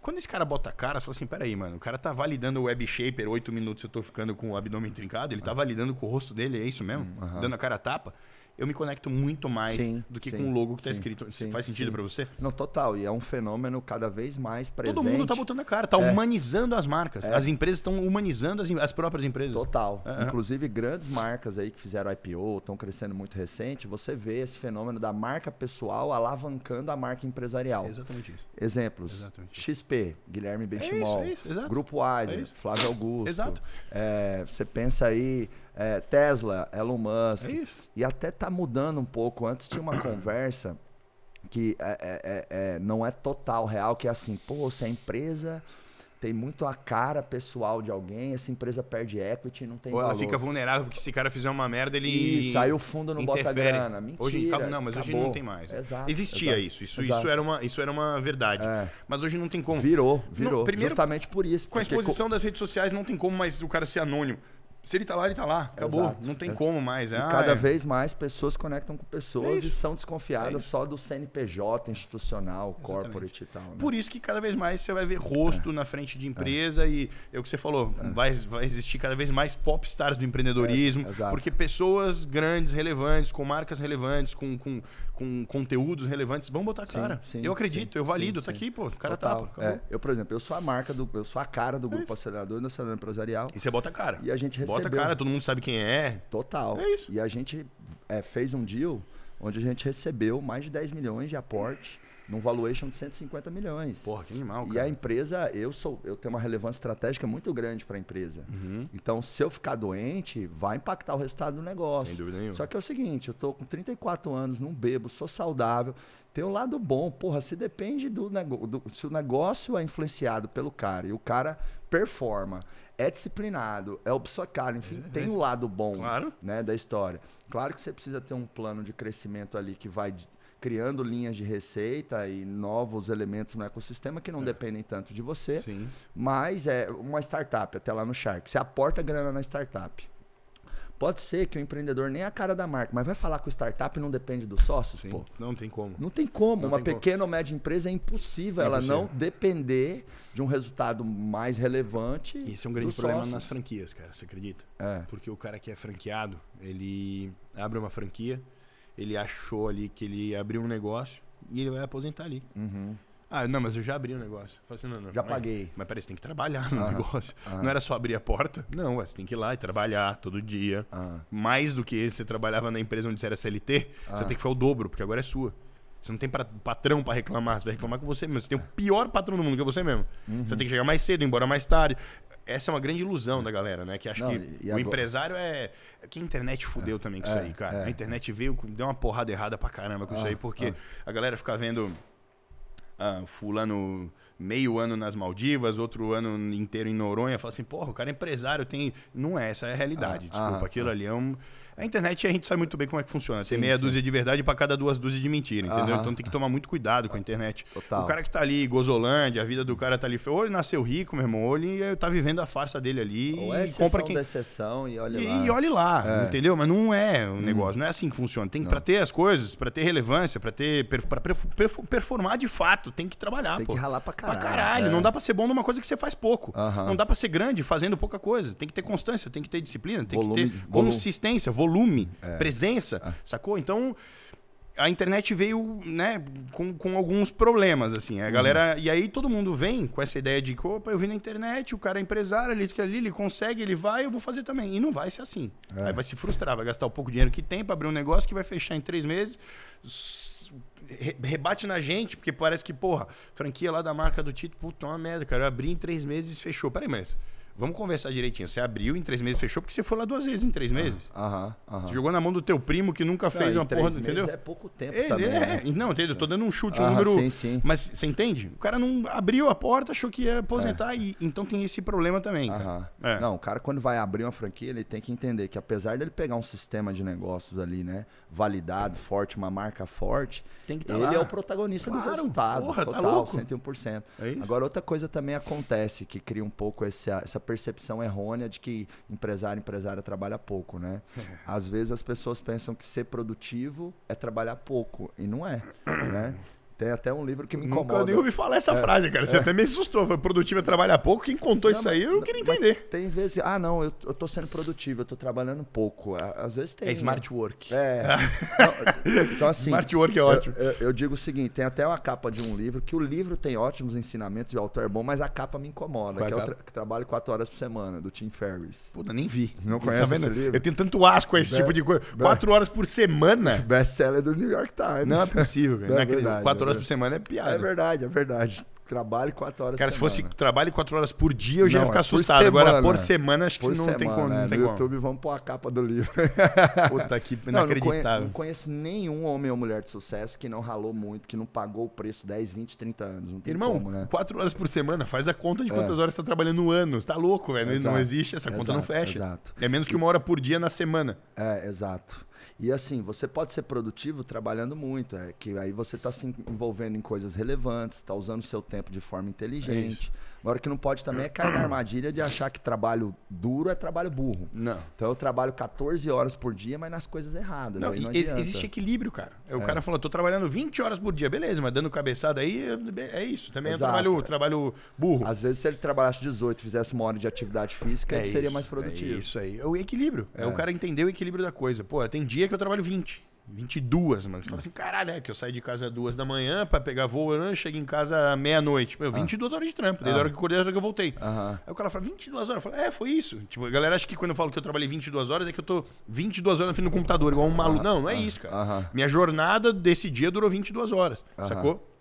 Quando esse cara bota a cara, você fala assim, peraí, mano, o cara tá validando o web shaper, 8 minutos eu tô ficando com o abdômen trincado, ele tá validando com o rosto dele, é isso mesmo? Uhum. Dando a cara a tapa eu me conecto muito mais sim, do que sim, com o logo que está escrito. Sim, Faz sentido para você? Não, total. E é um fenômeno cada vez mais presente. Todo mundo está botando a cara, está é. humanizando as marcas. É. As empresas estão humanizando as, as, próprias empresas. Total. É. Inclusive, grandes marcas aí que fizeram IPO, estão crescendo muito recente, você vê esse fenômeno da marca pessoal alavancando a marca empresarial. exatamente isso. Exemplos. Exatamente. XP, Guilherme Benchimol. É isso, é isso, Grupo é Flávio Augusto. Exato. É, você pensa aí é, Tesla, Elon Musk. É e até tá mudando um pouco. Antes tinha uma conversa que é, é, é, é, não é total real, que é assim, pô, se a empresa tem muito a cara pessoal de alguém, essa empresa perde equity não tem Ou ela valor. fica vulnerável, porque se o cara fizer uma merda, ele. Isso, aí o fundo não interfere. bota grana. Mentira. Hoje, não, mas acabou. hoje não tem mais. Exato, Existia exato, isso. Isso, exato. isso, era uma, isso era uma verdade. É. Mas hoje não tem como. Virou, virou. Não, primeiro, justamente por isso. Com a exposição co... das redes sociais, não tem como mais o cara ser anônimo. Se ele tá lá, ele tá lá. Acabou. Exato. Não tem é. como mais. E ah, cada é. vez mais pessoas conectam com pessoas é e são desconfiadas é só do CNPJ institucional, Exatamente. corporate e tal. Né? Por isso que cada vez mais você vai ver rosto é. na frente de empresa e é o que você falou, vai, vai existir cada vez mais popstars do empreendedorismo, porque pessoas grandes, relevantes, com marcas relevantes, com, com, com conteúdos relevantes, vão botar a cara. Sim, sim, eu acredito, sim, eu valido, tá aqui, pô, o cara Total. tapa. eu, por exemplo, eu sou a marca do, eu sou a cara do grupo acelerador nacional empresarial. E você bota a cara. E a gente recebe Bota cara, todo mundo sabe quem é. Total. É isso. E a gente é, fez um deal onde a gente recebeu mais de 10 milhões de aporte num valuation de 150 milhões. Porra, que animal, cara. E a empresa, eu sou, eu tenho uma relevância estratégica muito grande para a empresa. Uhum. Então, se eu ficar doente, vai impactar o resultado do negócio. Sem dúvida nenhuma. Só que é o seguinte, eu tô com 34 anos, não bebo, sou saudável, tem o um lado bom. Porra, se depende do negócio, se o negócio é influenciado pelo cara e o cara performa, é disciplinado, é obcecado, enfim, é, tem o um lado bom claro. né, da história. Claro que você precisa ter um plano de crescimento ali que vai criando linhas de receita e novos elementos no ecossistema que não é. dependem tanto de você. Sim. Mas é uma startup, até lá no Shark. Você aporta grana na startup. Pode ser que o empreendedor nem é a cara da marca, mas vai falar o startup não depende dos sócios, Sim, pô. Não tem como. Não tem como. Não Uma tem pequena como. ou média empresa é impossível é ela impossível. não depender de um resultado mais relevante. Isso é um grande problema sócios. nas franquias, cara. Você acredita? É. Porque o cara que é franqueado, ele abre uma franquia, ele achou ali que ele abriu um negócio e ele vai aposentar ali. Uhum. Ah, não, mas eu já abri o um negócio. Falei assim, não, não, já mas, paguei. Mas peraí, você tem que trabalhar no negócio. Não era só abrir a porta. Não, você tem que ir lá e trabalhar todo dia. Mais do que você trabalhava na empresa onde você era CLT, você tem que fazer o dobro, porque agora é sua. Você não tem pra, patrão para reclamar, você vai reclamar com você mesmo. Você tem o pior patrão do mundo, que é você mesmo. Uhum. Você tem que chegar mais cedo, embora mais tarde. Essa é uma grande ilusão da galera, né? Que acha não, que o agora... empresário é. Que a internet fudeu é, também com é, isso aí, cara. É, a internet veio, deu uma porrada errada pra caramba com ah, isso aí, porque ah. a galera fica vendo ah, fulano meio ano nas Maldivas, outro ano inteiro em Noronha, fala assim, porra, o cara é empresário, tem. Não é, essa é a realidade. Ah, desculpa, ah, aquilo ah. ali é um. A internet a gente sabe muito bem como é que funciona. Sim, tem meia sim. dúzia de verdade para cada duas dúzias de mentira, entendeu? Então tem que tomar muito cuidado com a internet. Total. O cara que tá ali, Gozolândia, a vida do cara tá ali, ou ele nasceu rico, meu irmão, ou ele tá vivendo a farsa dele ali ou é e compra quem... da exceção e olha lá. E olhe lá, é. entendeu? Mas não é o um hum. negócio, não é assim que funciona. Tem para ter as coisas, para ter relevância, para ter para performar de fato, tem que trabalhar, Tem pô. que ralar pra caralho. Pra caralho, é. não dá para ser bom numa coisa que você faz pouco. Não dá para ser grande fazendo pouca coisa. Tem que ter constância, tem que ter disciplina, tem volume, que ter volume. consistência, volume. É presença, ah. sacou? Então, a internet veio, né, com, com alguns problemas, assim. A uhum. galera. E aí todo mundo vem com essa ideia de que, opa, eu vi na internet, o cara é empresário, ele fica ali, ele consegue, ele vai, eu vou fazer também. E não vai ser assim. É. Aí vai se frustrar, vai gastar o pouco dinheiro que tem para abrir um negócio que vai fechar em três meses. Rebate na gente, porque parece que, porra, franquia lá da marca do Tito, puta, é uma merda, cara. Eu abri em três meses e fechou. Peraí, mas Vamos conversar direitinho. Você abriu em três meses, fechou, porque você foi lá duas vezes em três meses. Aham, aham. Você jogou na mão do teu primo que nunca fez uma porra, entendeu? é pouco tempo é, também. É, né? Não, entendeu? Eu tô dando um chute, um número. Sim, sim. Mas você entende? O cara não abriu a porta, achou que ia aposentar, é. e então tem esse problema também. Cara. É. Não, o cara, quando vai abrir uma franquia, ele tem que entender que apesar dele pegar um sistema de negócios ali, né? Validado, forte, uma marca forte, tem que tá ele lá. é o protagonista claro, do resultado. Porra, tá total, louco. 101%. É isso? Agora, outra coisa também acontece que cria um pouco essa, essa percepção errônea de que empresário empresária trabalha pouco, né? É. Às vezes as pessoas pensam que ser produtivo é trabalhar pouco e não é, né? Tem até um livro que me incomoda. Nunca nem ouvi falar essa é, frase, cara. Você é. até me assustou. Foi produtivo é trabalhar pouco. Quem contou não, isso aí, eu queria entender. Tem vezes, ah, não, eu, eu tô sendo produtivo, eu tô trabalhando pouco. Às vezes tem. É smart work. É. não, então, assim. Smart work é ótimo. Eu, eu, eu, digo o seguinte: tem até uma capa de um livro, que o livro tem ótimos ensinamentos e o autor é bom, mas a capa me incomoda. Qual que é o tra que trabalho quatro horas por semana, do Tim Ferriss. Puta, nem vi. Não tá conhece tá esse livro? Eu tenho tanto asco a esse Be tipo de coisa. Quatro horas por semana. Best-seller do New York Times. Não é possível, cara. Não é verdade, quatro horas por semana é piada. É verdade, é verdade. Trabalho quatro horas Cara, se fosse trabalho quatro horas por dia, eu já ia ficar é assustado. Semana, Agora, por semana, acho que não semana, tem como. Não é. tem no como. YouTube, vamos pôr a capa do livro. Puta que inacreditável. Não, não, conheço, nenhum homem ou mulher de sucesso que não ralou muito, que não pagou o preço 10, 20, 30 anos. Não tem Irmão, como, né? quatro horas por semana, faz a conta de quantas é. horas você tá trabalhando no ano. Você tá louco, velho. Não existe, essa exato, conta não fecha. Exato. É menos que uma hora por dia na semana. É, exato. E assim, você pode ser produtivo trabalhando muito, é que aí você está se envolvendo em coisas relevantes, está usando o seu tempo de forma inteligente. É Agora que não pode também é cair na armadilha de achar que trabalho duro é trabalho burro. Não. Então eu trabalho 14 horas por dia, mas nas coisas erradas. Não, não existe equilíbrio, cara. O é. cara falou, tô trabalhando 20 horas por dia, beleza, mas dando cabeçada aí é isso. Também Exato. é trabalho, trabalho burro. Às vezes, se ele trabalhasse 18 fizesse uma hora de atividade física, é ele seria mais produtivo. É isso aí. É o equilíbrio. É. é o cara entender o equilíbrio da coisa. Pô, tem dia que eu trabalho 20. 22, mano. Você fala assim, caralho, é que eu saio de casa duas da manhã pra pegar voo, né? chego em casa meia-noite. Meu, 22 ah. horas de trampo. Desde ah. a hora que eu acordei, a hora que eu voltei. Aí o cara fala, 22 horas? Eu falo, é, foi isso. Tipo, a galera acha que quando eu falo que eu trabalhei 22 horas, é que eu tô 22 horas na frente do computador, igual um maluco. Não, não é isso, cara. Minha jornada desse dia durou 22 horas, sacou?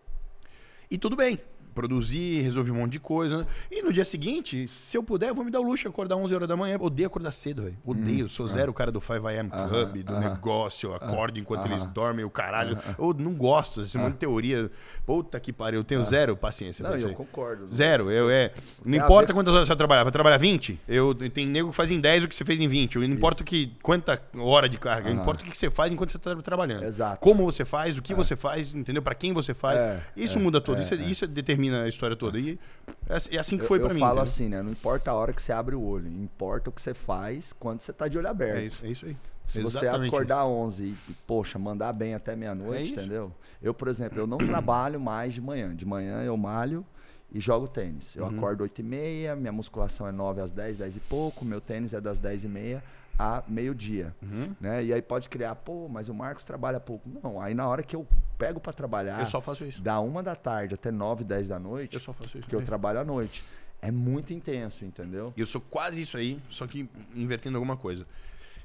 E tudo bem produzi, resolvi um monte de coisa. E no dia seguinte, se eu puder, eu vou me dar o luxo de acordar 11 horas da manhã. Odeio acordar cedo, velho. Odeio. Hum, sou zero o cara do 5am Club, do negócio, eu acordo enquanto eles dormem, o caralho. Eu não gosto, esse monte de teoria. Puta que pariu, eu tenho zero paciência. Não, eu concordo. Zero. Eu, é, não importa quantas horas você vai trabalhar. Vai trabalhar 20? Eu, tem nego que faz em 10 o que você fez em 20. Não importa que, quanta hora de carga. Não importa o que você faz enquanto você está trabalhando. Exato. Como você faz, o que é. você faz, entendeu? Para quem você faz. É, isso é, muda tudo. isso, é, é. isso determina a história toda. E é, assim que foi para mim. Eu falo entendeu? assim, né? Não importa a hora que você abre o olho. Importa o que você faz quando você tá de olho aberto. É isso, é isso aí. Se Exatamente você acordar às 11 e, poxa, mandar bem até meia-noite, entendeu? Eu, por exemplo, eu não trabalho mais de manhã. De manhã eu malho e jogo tênis. Eu uhum. acordo 8 e meia, minha musculação é 9 às 10, 10 e pouco, meu tênis é das 10 e meia a meio-dia, uhum. né? E aí pode criar, pô, mas o Marcos trabalha pouco. Não, aí na hora que eu pego para trabalhar, eu só faço isso. Da uma da tarde até 9, 10 da noite, eu só faço isso. Que eu trabalho à noite. É muito intenso, entendeu? Eu sou quase isso aí, só que invertendo alguma coisa.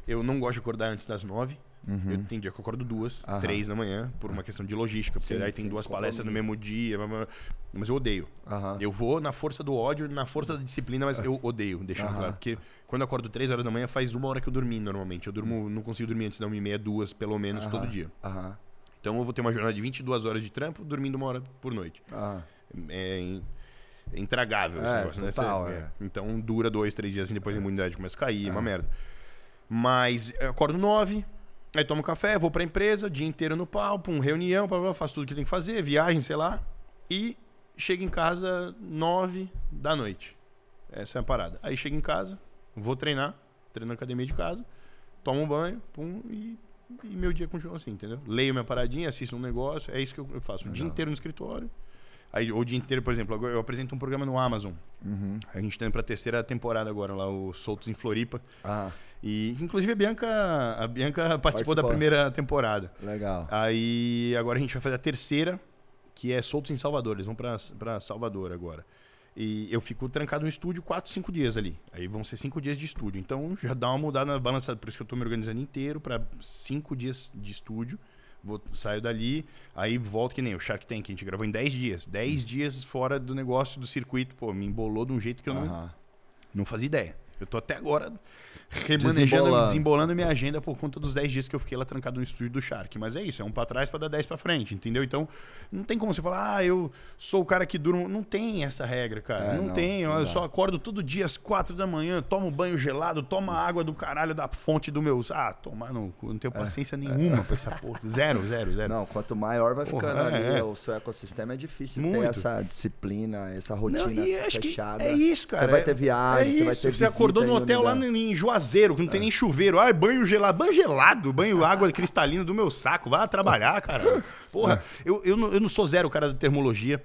Eu não gosto de acordar antes das 9. Uhum. Eu tem dia que eu acordo duas, Aham. três da manhã, por uma questão de logística, porque sim, aí tem sim, duas palestras no mesmo dia, mas eu odeio. Aham. Eu vou na força do ódio, na força da disciplina, mas eu odeio, deixando claro. Porque quando eu acordo três horas da manhã, faz uma hora que eu dormi normalmente. Eu durmo, não consigo dormir antes da uma e meia, duas, pelo menos, todo dia. Então eu vou ter uma jornada de 22 horas de trampo, dormindo uma hora por noite. É, intragável esse é, negócio, né? total? Você, é. Então dura dois, três dias assim, depois a imunidade começa a cair, é uma merda. Mas eu acordo nove, Aí tomo café, vou pra empresa, dia inteiro no palco, um reunião, blá, blá, faço tudo que tem que fazer, viagem, sei lá. E chego em casa nove da noite. Essa é a parada. Aí chego em casa, vou treinar, treino na academia de casa, tomo um banho, pum, e, e meu dia continua assim, entendeu? Leio minha paradinha, assisto um negócio, é isso que eu faço. O dia inteiro no escritório. Aí, o dia inteiro, por exemplo, eu apresento um programa no Amazon. Uhum. A gente tá indo pra terceira temporada agora, lá, o Soltos em Floripa. Ah. E, inclusive, a Bianca, a Bianca participou, participou, da primeira temporada. Legal. Aí, agora a gente vai fazer a terceira, que é Soltos em Salvador. Eles vão para Salvador agora. E eu fico trancado no estúdio 4, 5 dias ali. Aí vão ser 5 dias de estúdio. Então, já dá uma mudada na balança. Por isso que eu estou me organizando inteiro para 5 dias de estúdio. Vou, saio dali, aí volto que nem o Shark Tank, a gente gravou em 10 dias. 10 hum. dias fora do negócio, do circuito. Pô, me embolou de um jeito que eu não, não fazia ideia. Eu tô até agora remanejando, desembolando minha agenda por conta dos 10 dias que eu fiquei lá trancado no estúdio do Shark. Mas é isso, é um para trás para dar 10 para frente, entendeu? Então, não tem como você falar, ah, eu sou o cara que durmo. Não tem essa regra, cara. É, não, não, tem. Não eu só acordo todo dia às 4 da manhã, tomo banho gelado, tomo água do caralho da fonte do meu. Ah, tomar não, não tenho é. paciência é, nenhuma é. pra essa porra. Zero, zero, zero. Não, quanto maior vai ficando porra, ali é. o seu ecossistema, é difícil Muito. ter essa disciplina, essa rotina não, fechada. é isso, cara. Você vai ter viagem, você vai ter Você acordou no hotel lá em Juazeiro, que não tem nem chuveiro. Ai, banho gelado. Banho gelado, banho água cristalina do meu saco. Vai trabalhar, cara. Porra, eu, eu, não, eu não sou zero cara da termologia.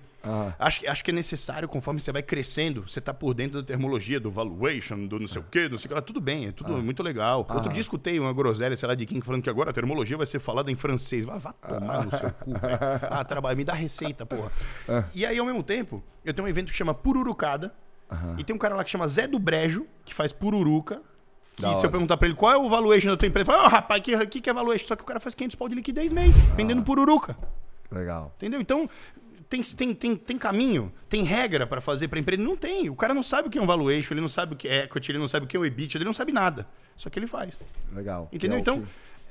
Acho, acho que é necessário, conforme você vai crescendo, você tá por dentro da termologia, do valuation, do não sei o quê, não sei o que lá. Tudo bem, é tudo muito legal. Outro dia escutei uma groselha, sei lá, de quem falando que agora a termologia vai ser falada em francês. Vai, vai tomar no seu cu, velho. Ah, trabalho, me dá receita, porra. E aí, ao mesmo tempo, eu tenho um evento que chama Pururucada. E tem um cara lá que chama Zé do Brejo, que faz pururuca. Que da se hora. eu perguntar pra ele qual é o valuation da tua empresa, ele fala, oh, rapaz, que, que, que é valuation? Só que o cara faz 500 pau de liquidez mês, ah. vendendo pururuca. Legal. Entendeu? Então, tem, tem, tem, tem caminho, tem regra para fazer para empresa? Não tem. O cara não sabe o que é um valuation, ele não sabe o que é equity, ele não sabe o que é o EBIT, ele não sabe nada. Só que ele faz. Legal. Entendeu? É então, que...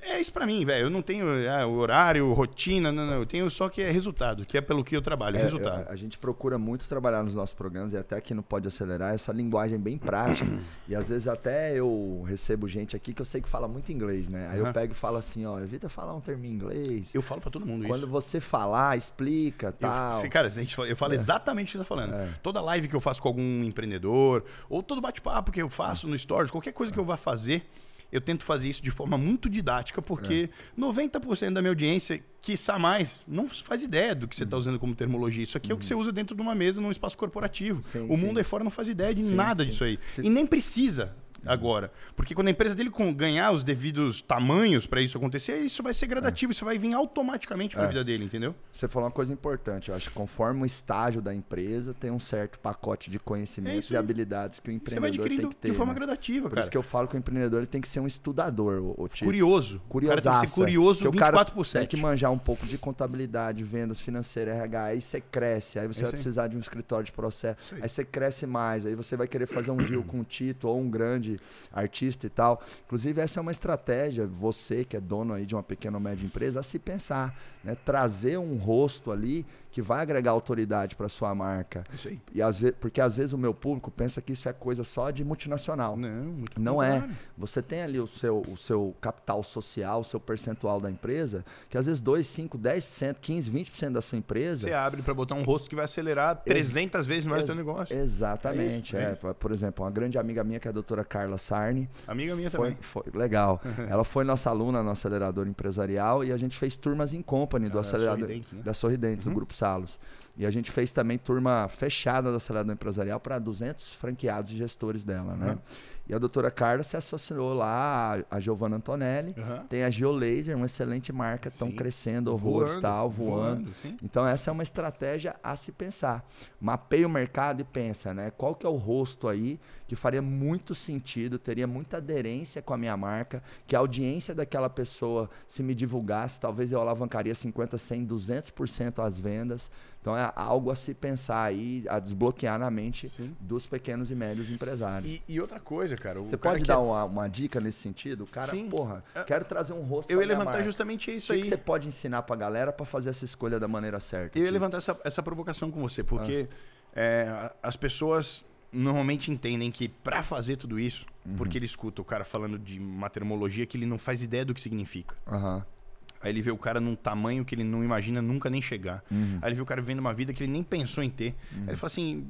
É isso para mim, velho. Eu não tenho ah, horário, rotina, não, não. Eu tenho só que é resultado, que é pelo que eu trabalho, é, resultado. A, a, gente procura muito trabalhar nos nossos programas e até aqui no Pode Acelerar essa linguagem bem prática. e às vezes até eu recebo gente aqui que eu sei que fala muito inglês, né? Aí uhum. eu pego e falo assim, ó, evita falar um termo em inglês. Eu falo para todo mundo Quando isso. Quando você falar, explica, tal. Eu, cara, a gente, eu falo é. exatamente o que você tá falando. É. Toda live que eu faço com algum empreendedor, ou todo bate-papo que eu faço no Stories, qualquer coisa que eu vá fazer, eu tento fazer isso de forma muito didática, porque é. 90% da minha audiência, quiçá mais, não faz ideia do que você está usando como termologia. Isso aqui uhum. é o que você usa dentro de uma mesa, num espaço corporativo. Sim, o mundo sim. aí fora não faz ideia de sim, nada disso aí. E nem precisa. Agora. Porque quando a empresa dele ganhar os devidos tamanhos para isso acontecer, isso vai ser gradativo, é. isso vai vir automaticamente para a é. vida dele, entendeu? Você falou uma coisa importante, eu acho que conforme o estágio da empresa, tem um certo pacote de conhecimentos é e habilidades que o empreendedor tem que ter. De forma né? gradativa, Por cara. isso que eu falo que o empreendedor ele tem que ser um estudador, o, o tipo. Curioso. Curioso. O cara tem que ser curioso 24%. O tem que manjar um pouco de contabilidade, vendas financeiras, RH, aí você cresce, aí você vai precisar de um escritório de processo, aí. aí você cresce mais, aí você vai querer fazer um deal com um Tito ou um grande artista e tal. Inclusive, essa é uma estratégia, você que é dono aí de uma pequena ou média empresa, a se pensar, né? Trazer um rosto ali que vai agregar autoridade para sua marca. Isso aí. E às vezes, porque às vezes o meu público pensa que isso é coisa só de multinacional. Não, muito não é. Você tem ali o seu, o seu capital social, o seu percentual da empresa, que às vezes 2, 5, 10%, 15, 20% da sua empresa. Você abre para botar um rosto que vai acelerar 300 Ex vezes mais o seu negócio. Exatamente. É, isso, é, é Por exemplo, uma grande amiga minha, que é a doutora Carla Sarni. Amiga minha foi, também. Foi, legal. Ela foi nossa aluna no acelerador empresarial e a gente fez turmas em company do ah, acelerador Sorridentes, né? da Sorridentes, uhum. do Grupo Salos. E a gente fez também turma fechada do acelerador empresarial para 200 franqueados e gestores dela, né? Uhum. E a doutora Carla se associou lá a Giovanna Antonelli. Uhum. Tem a Geolaser, uma excelente marca, estão crescendo horrores, tal, voando. voando. então essa é uma estratégia a se pensar. Mapeia o mercado e pensa, né? Qual que é o rosto aí que faria muito sentido, teria muita aderência com a minha marca, que a audiência daquela pessoa, se me divulgasse, talvez eu alavancaria 50, 100, 200% as vendas. Então é algo a se pensar aí, a desbloquear na mente Sim. dos pequenos e médios empresários. E, e outra coisa, cara. Você cara pode dar uma, uma, dica nesse sentido? Cara, Sim. porra, é. quero trazer um rosto Eu ia levantar marca. justamente isso aí. O que você pode ensinar pra galera para fazer essa escolha da maneira certa? Eu ia tipo? levantar essa, essa provocação com você, porque ah. é, as pessoas normalmente entendem que para fazer tudo isso, uhum. porque ele escuta o cara falando de uma termologia que ele não faz ideia do que significa. Uhum. Aí ele vê o cara num tamanho que ele não imagina nunca nem chegar. Uhum. Aí ele vê o cara vivendo uma vida que ele nem pensou em ter. Uhum. Aí ele fala assim: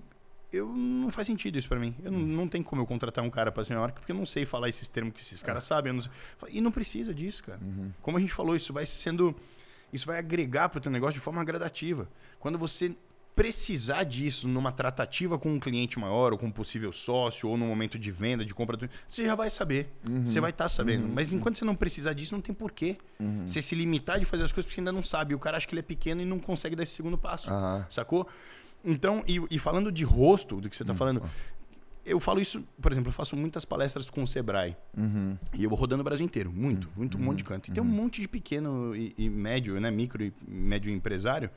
eu não faz sentido isso para mim. Eu não, uhum. não tem como eu contratar um cara para ser marca porque eu não sei falar esses termos que esses caras é. sabem. Não e não precisa disso, cara. Uhum. Como a gente falou, isso vai sendo. Isso vai agregar para o teu negócio de forma gradativa. Quando você precisar disso numa tratativa com um cliente maior, ou com um possível sócio, ou no momento de venda, de compra, você já vai saber. Uhum. Você vai estar tá sabendo. Uhum. Mas enquanto você não precisar disso, não tem porquê. Uhum. Você se limitar de fazer as coisas porque ainda não sabe. O cara acha que ele é pequeno e não consegue dar esse segundo passo. Sacou? Então, e, e, falando de rosto, do que você está uhum. falando, eu falo isso, por exemplo, eu faço muitas palestras com o Sebrae. Uhum. E eu vou rodando o Brasil inteiro, muito, muito, um monte de canto. E tem um monte de pequeno e, e médio, né, micro e médio empresário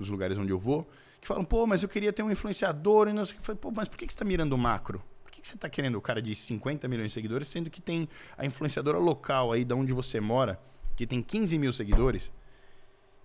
nos lugares onde eu vou, que falam, pô, mas eu queria ter um influenciador e não sei o que. Eu falei, pô, mas por que você está mirando o macro? Por que você está querendo o cara de 50 milhões de seguidores, sendo que tem a influenciadora local aí de onde você mora, que tem 15 mil seguidores,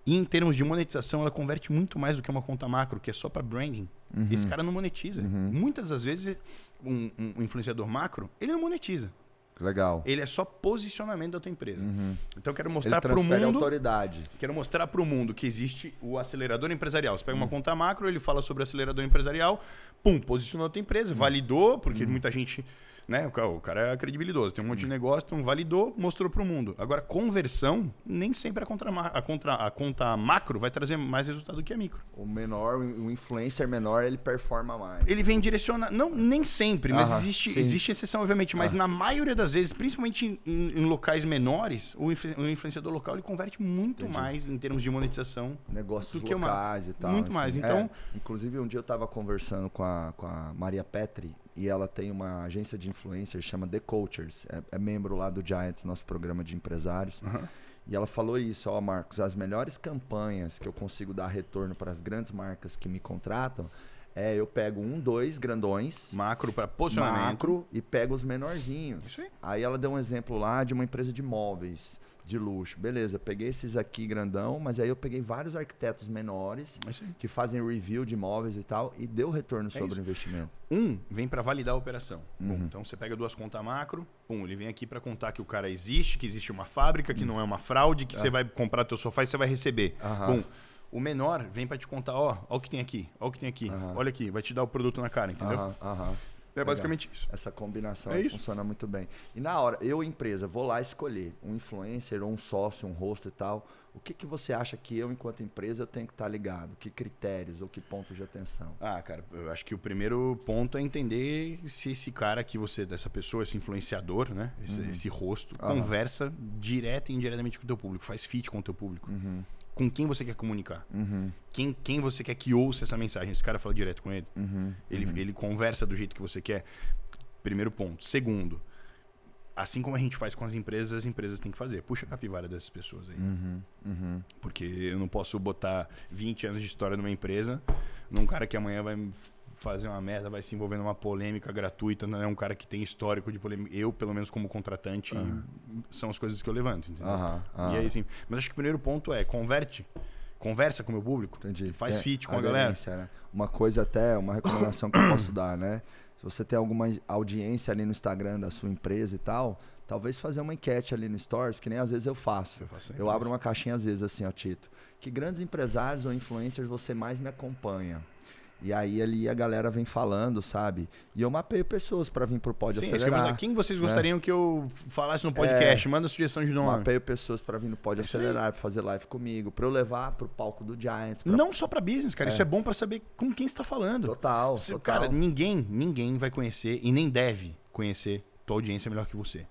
e em termos de monetização, ela converte muito mais do que uma conta macro, que é só para branding. Uhum. Esse cara não monetiza. Uhum. Muitas das vezes, um, um influenciador macro, ele não monetiza. Legal. Ele é só posicionamento da tua empresa. Uhum. Então eu quero mostrar para o mundo. autoridade. Quero mostrar para o mundo que existe o acelerador empresarial. Você pega uhum. uma conta macro, ele fala sobre o acelerador empresarial, pum, posicionou a tua empresa, uhum. validou, porque uhum. muita gente né? O cara é credibilidade, tem um monte de negócio, então validou, mostrou para o mundo. Agora, conversão, nem sempre a, contra, a, contra, a conta macro vai trazer mais resultado do que a micro. O menor, o influencer menor, ele performa mais. Ele vem direcionar, não, nem sempre, mas existe, existe exceção, obviamente, mas na maioria das vezes, principalmente em, em locais menores, o, o, influenciador local ele converte muito Entendi. mais em termos de monetização. Negócios do locais uma, e tal. Muito mais. Então, é, inclusive, um dia eu estava conversando com a, com a Maria Petri, e ela tem uma agência de influencers chama The Cultures, é, é membro lá do Giants, nosso programa de empresários. Uhum. E ela falou isso, ó, Marcos, as melhores campanhas que eu consigo dar retorno para as grandes marcas que me contratam é eu pego um, dois grandões, macro para posicionamento, macro e pego os menorzinhos. Isso aí. Aí ela deu um exemplo lá de uma empresa de móveis de luxo. Beleza, peguei esses aqui grandão, mas aí eu peguei vários arquitetos menores que fazem review de imóveis e tal e deu retorno é sobre isso. o investimento. Um vem para validar a operação. Uhum. Então você pega duas contas macro, um, ele vem aqui para contar que o cara existe, que existe uma fábrica, que uhum. não é uma fraude, que você vai comprar teu sofá e você vai receber. Bom, o menor vem para te contar, ó, ó o que tem aqui, ó o que tem aqui, olha aqui, vai te dar o produto na cara, entendeu? É basicamente isso. Essa combinação é funciona muito bem. E na hora, eu, empresa, vou lá escolher um influencer ou um sócio, um rosto e tal. O que, que você acha que eu, enquanto empresa, eu tenho que estar ligado? Que critérios ou que pontos de atenção? Ah, cara, eu acho que o primeiro ponto é entender se esse cara que você, dessa pessoa, esse influenciador, né? Esse, uhum. esse rosto, uhum. conversa direta e indiretamente com o teu público, faz fit com o teu público. Uhum. Com quem você quer comunicar? Uhum. Quem, quem você quer que ouça essa mensagem? Esse cara fala direto com ele? Uhum. Ele, uhum. ele conversa do jeito que você quer? Primeiro ponto. Segundo, assim como a gente faz com as empresas, as empresas têm que fazer. Puxa a capivara dessas pessoas aí. Uhum, uhum. Porque eu não posso botar 20 anos de história numa empresa num cara que amanhã vai fazer uma merda, vai se envolver numa polêmica gratuita, não é um cara que tem histórico de polêmica. Eu, pelo menos como contratante, uhum. são as coisas que eu levanto, entendeu? E aí, sim. Mas acho que o primeiro ponto é converte conversa com o meu público, Entendi. faz é, fit com a, a galera. Né? Uma coisa até, uma recomendação que eu posso dar, né? Se você tem alguma audiência ali no Instagram da sua empresa e tal, talvez fazer uma enquete ali no Stories, que nem às vezes eu faço. Eu, faço eu abro uma caixinha às vezes assim, ó, Tito. Que grandes empresários ou influencers você mais me acompanha? E aí ali a galera vem falando, sabe? E eu mapeio pessoas para vir pro Pod Sim, Acelerar. Quem vocês né? gostariam né? que eu falasse no podcast? É, Manda sugestão de nome. Mapeio pessoas para vir no Pod Acelerar, pra fazer live comigo, para eu levar pro palco do Giants. Pra... Não só para business, cara. É. Isso é bom para saber com quem está falando. Total, Você, total. Cara, ninguém, ninguém vai conhecer e nem deve conhecer tua audiência melhor que você.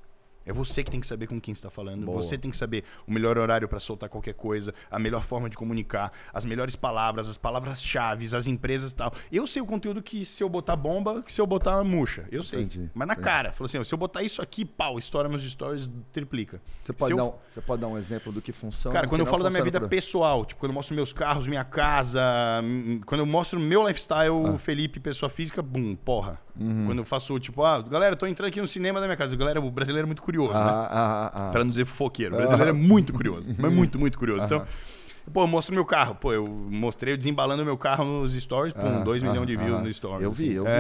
É você que tem que saber com quem está falando. Boa. Você tem que saber o melhor horário para soltar qualquer coisa, a melhor forma de comunicar, as melhores palavras, as palavras-chave, as empresas e tal. Eu sei o conteúdo que se eu botar bomba, que se eu botar murcha. Eu sei. Entendi. Mas na Entendi. cara. Falou assim, se eu botar isso aqui, pau, estoura meus stories, triplica. Você pode, eu... dar, um, você pode dar um exemplo do que funciona? Cara, quando eu falo da minha vida pessoal, tipo, quando eu mostro meus carros, minha casa, quando eu mostro meu lifestyle, ah. Felipe, pessoa física, bum, porra. Uhum. Quando eu faço, tipo, ah, galera, tô entrando aqui no cinema da minha casa. Galera, o brasileiro é muito curioso, ah, né? Ah, ah, pra não dizer fofoqueiro. O brasileiro é muito curioso. mas muito, muito curioso. Então, pô, eu mostro meu carro. Pô, eu mostrei eu desembalando meu carro nos stories, pum, 2 milhões de views no stories. Eu vi, assim. eu vi,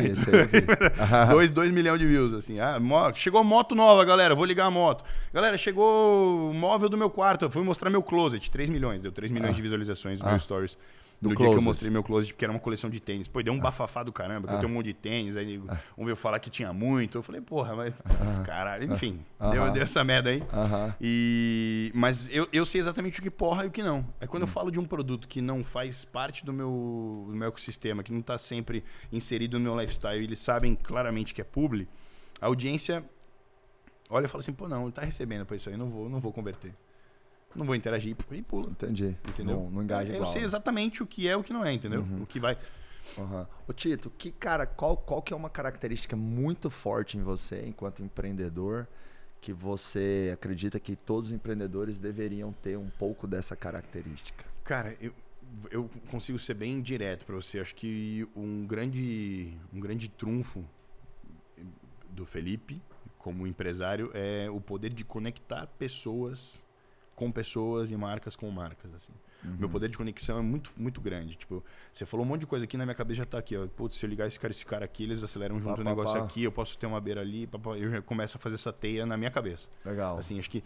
é. vi. 2 milhões de views, assim. Ah, chegou moto nova, galera, vou ligar a moto. Galera, chegou o móvel do meu quarto, eu fui mostrar meu closet, 3 milhões, deu 3 milhões ah. de visualizações nos meus stories. Do dia que eu mostrei meu closet, porque era uma coleção de tênis. Pô, deu um ah. bafafá do caramba, que ah. eu tenho um monte de tênis. Aí ah. um veio falar que tinha muito. Eu falei, porra, mas. Ah. Caralho, enfim. Ah. Deu, deu, essa merda aí. E... Mas eu, eu sei exatamente o que porra e o que não. É quando hum. eu falo de um produto que não faz parte do meu, do meu ecossistema, que não está sempre inserido no meu lifestyle, eles sabem claramente que é publi, a audiência olha e fala assim, pô, não, ele tá recebendo por isso aí, não vou, não vou converter não vou interagir e pula. Entendi. Entendeu? Não, não engaja eu igual. Eu sei exatamente o que é e o que não é, entendeu? Uhum. O que vai. Uhum. Ô Tito, que cara, qual, qual que é uma característica muito forte em você enquanto empreendedor que você acredita que todos os empreendedores deveriam ter um pouco dessa característica? Cara, eu, eu consigo ser bem direto para você. Acho que um grande, um grande trunfo do Felipe como empresário é o poder de conectar pessoas com pessoas e marcas com marcas, assim. Uhum. Meu poder de conexão é muito, muito grande. Tipo, você falou um monte de coisa aqui na minha cabeça já tá aqui, ó. Putz, se eu ligar esse cara esse cara aqui, eles aceleram junto pá, o negócio pá. aqui, eu posso ter uma beira ali, pá, eu já começo a fazer essa teia na minha cabeça. Legal. Assim, acho que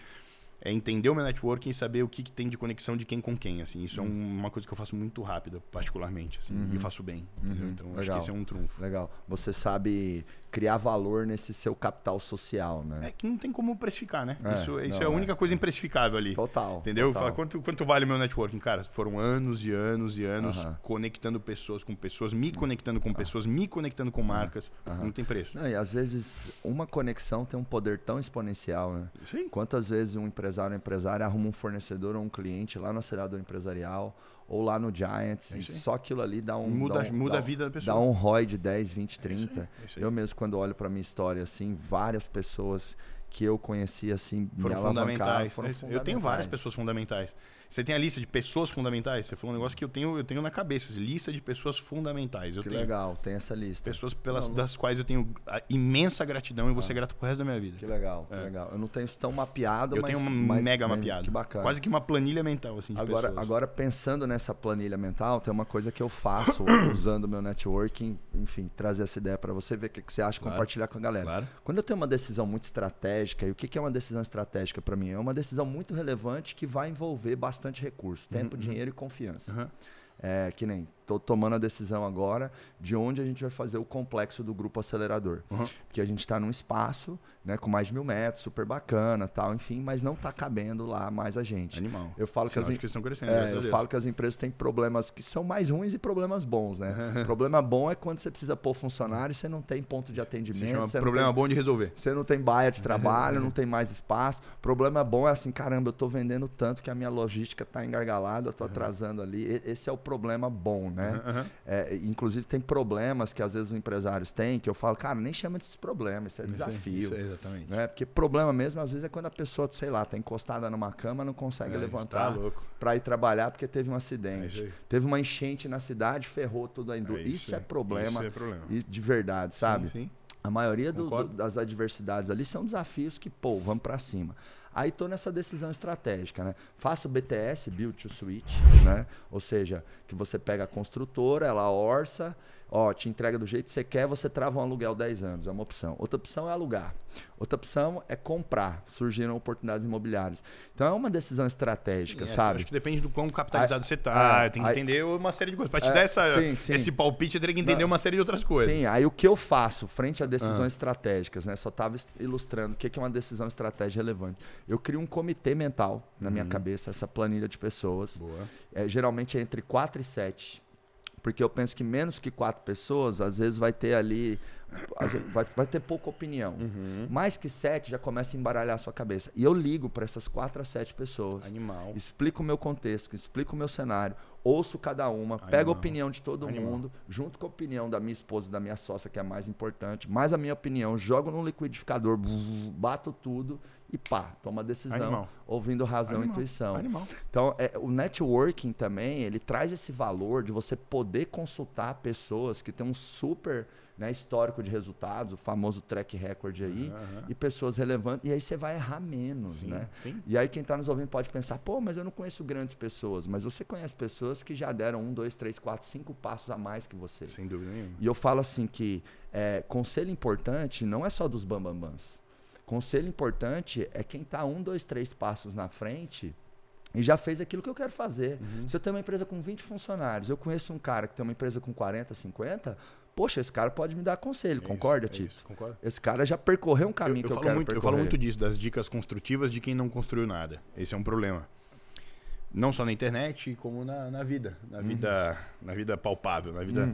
é entender o meu networking e saber o que, que, tem de conexão de quem com quem, assim. Isso uhum. é um, uma coisa que eu faço muito rápida, particularmente, assim. Uhum. E faço bem, uhum. Então, Legal. acho que esse é um trunfo. Legal. Você sabe criar valor nesse seu capital social, né? É que não tem como precificar, né? É, isso isso não, é a única é, coisa imprecificável ali. Total. Entendeu? Total. Fala, quanto, quanto vale o meu networking? Cara, foram anos e anos e anos conectando pessoas com pessoas, me conectando com pessoas, me conectando com marcas. Não tem preço. Não, e às vezes uma conexão tem um poder tão exponencial, né? Sim. Quantas vezes um empresário ou empresária arruma um fornecedor ou um cliente lá no acelerador empresarial ou lá no Giants, é só aquilo ali dá um. Muda, dá um, muda dá, a vida da pessoa. Dá um ROI de 10, 20, 30. É aí, é. Eu mesmo, quando olho para minha história, assim, várias pessoas que eu conheci, assim, foram fundamentais. Foram fundamentais. Eu tenho várias pessoas fundamentais. Você tem a lista de pessoas fundamentais? Você falou um negócio que eu tenho, eu tenho na cabeça, assim, lista de pessoas fundamentais. Eu que tenho legal, tem essa lista. Pessoas pelas não, das quais eu tenho imensa gratidão e vou ah. ser grato pro resto da minha vida. Que legal, que é. legal. Eu não tenho isso tão mapeado, eu mas... Eu tenho uma mas, mega mapeado. Que bacana. Quase que uma planilha mental, assim, de agora, pessoas. Agora, pensando nessa planilha mental, tem uma coisa que eu faço usando o meu networking, enfim, trazer essa ideia para você ver o que, que você acha, claro. compartilhar com a galera. Claro. Quando eu tenho uma decisão muito estratégica, e o que, que é uma decisão estratégica para mim? É uma decisão muito relevante que vai envolver bastante recurso tempo, uhum. dinheiro e confiança. Uhum. É, que nem estou tomando a decisão agora de onde a gente vai fazer o complexo do grupo acelerador. Uhum. Porque a gente está num espaço né, com mais de mil metros, super bacana, tal, enfim, mas não está cabendo lá mais a gente. Animal. Eu falo que as, que estão crescendo, é, eu falo que as empresas têm problemas que são mais ruins e problemas bons, né? problema bom é quando você precisa pôr funcionário e você não tem ponto de atendimento. Você problema tem, bom de resolver. Você não tem baia de trabalho, não tem mais espaço. Problema bom é assim, caramba, eu estou vendendo tanto que a minha logística está engargalada, eu estou atrasando ali. Esse é o problema bom, né? É, inclusive tem problemas que às vezes os empresários têm que eu falo, cara, nem chama desses problemas, isso é desafio. Isso, isso exatamente. Né? Porque problema mesmo, às vezes, é quando a pessoa, sei lá, está encostada numa cama, não consegue é, levantar tá para ir trabalhar porque teve um acidente. É teve uma enchente na cidade, ferrou toda a indústria. É isso, isso, é problema, isso é problema. de verdade, sabe? Sim, sim. A maioria do, do, das adversidades ali são desafios que, pô, vamos para cima. Aí estou nessa decisão estratégica, né? Faço BTS, Build to Switch, né? Ou seja, que você pega a construtora, ela orça, ó, te entrega do jeito que você quer, você trava um aluguel 10 anos, é uma opção. Outra opção é alugar. Outra opção é comprar. Surgiram oportunidades imobiliárias. Então é uma decisão estratégica, é, sabe? Acho que depende do quão capitalizado você está. É, tem que entender uma série de coisas. Para te é, dar essa, sim, sim. esse palpite, eu teria que entender Não, uma série de outras coisas. Sim, aí o que eu faço frente a decisões ah. estratégicas, né? Só estava ilustrando o que é uma decisão estratégica relevante. Eu crio um comitê mental na uhum. minha cabeça, essa planilha de pessoas. Boa. É, geralmente é entre 4 e 7 porque eu penso que menos que quatro pessoas, às vezes vai ter ali. Vai, vai ter pouca opinião. Uhum. Mais que sete já começa a embaralhar a sua cabeça. E eu ligo para essas quatro a sete pessoas. Animal. Explico o meu contexto, explico o meu cenário, ouço cada uma, Animal. pego a opinião de todo Animal. mundo, junto com a opinião da minha esposa e da minha sócia, que é a mais importante, mais a minha opinião, jogo no liquidificador, bato tudo e pá, toma decisão, Animal. ouvindo razão e intuição. Animal. Então, é, o networking também, ele traz esse valor de você poder consultar pessoas que têm um super né, histórico de resultados, o famoso track record aí, uhum. e pessoas relevantes, e aí você vai errar menos, sim, né? Sim. E aí quem está nos ouvindo pode pensar, pô, mas eu não conheço grandes pessoas, mas você conhece pessoas que já deram um, dois, três, quatro, cinco passos a mais que você. Sem dúvida nenhuma. E eu falo assim que é, conselho importante não é só dos bambambãs. Conselho importante é quem está um, dois, três passos na frente e já fez aquilo que eu quero fazer. Uhum. Se eu tenho uma empresa com 20 funcionários, eu conheço um cara que tem uma empresa com 40, 50, poxa, esse cara pode me dar conselho, é concorda, isso, Tito? É isso, concordo. Esse cara já percorreu um caminho eu, eu que eu quero muito, percorrer. Eu falo muito disso, das dicas construtivas de quem não construiu nada. Esse é um problema. Não só na internet, como na, na vida. Na uhum. vida na vida palpável, na vida... Uhum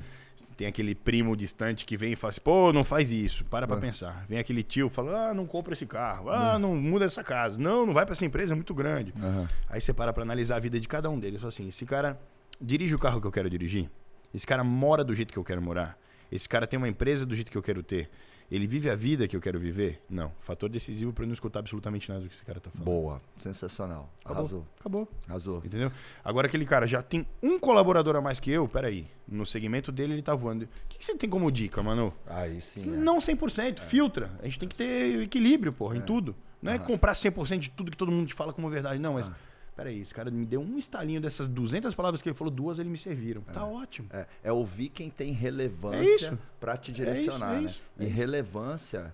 tem aquele primo distante que vem e fala assim, pô, não faz isso, para pra é. pensar. Vem aquele tio fala, ah, não compra esse carro, ah, é. não muda essa casa, não, não vai para essa empresa, é muito grande. Uhum. Aí você para pra analisar a vida de cada um deles. Fala assim, esse cara dirige o carro que eu quero dirigir, esse cara mora do jeito que eu quero morar, esse cara tem uma empresa do jeito que eu quero ter. Ele vive a vida que eu quero viver? Não. Fator decisivo para eu não escutar absolutamente nada do que esse cara tá falando. Boa. Sensacional. Acabou. Arrasou. Acabou. Arrasou. Entendeu? Agora aquele cara já tem um colaborador a mais que eu, peraí. No segmento dele ele tá voando. O que, que você tem como dica, mano? Aí sim. É. Não 100%. É. Filtra. A gente tem que ter equilíbrio, porra, é. em tudo. Não é comprar 100% de tudo que todo mundo te fala como verdade. Não, mas... Ah peraí, esse cara me deu um estalinho dessas 200 palavras que ele falou, duas ele me serviram. É. Tá ótimo. É, é, ouvir quem tem relevância é para te direcionar, é isso, é né? e relevância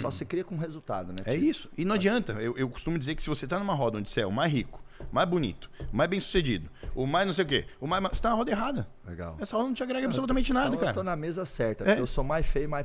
só se cria com resultado, né? É isso. E não adianta. Eu, eu costumo dizer que se você tá numa roda onde você é o mais rico, mais bonito, mais bem sucedido, o mais não sei o quê, o mais. Você tá na roda errada. Legal. Essa roda não te agrega absolutamente nada, então, cara. Eu tô na mesa certa, é. porque eu sou mais feio e mais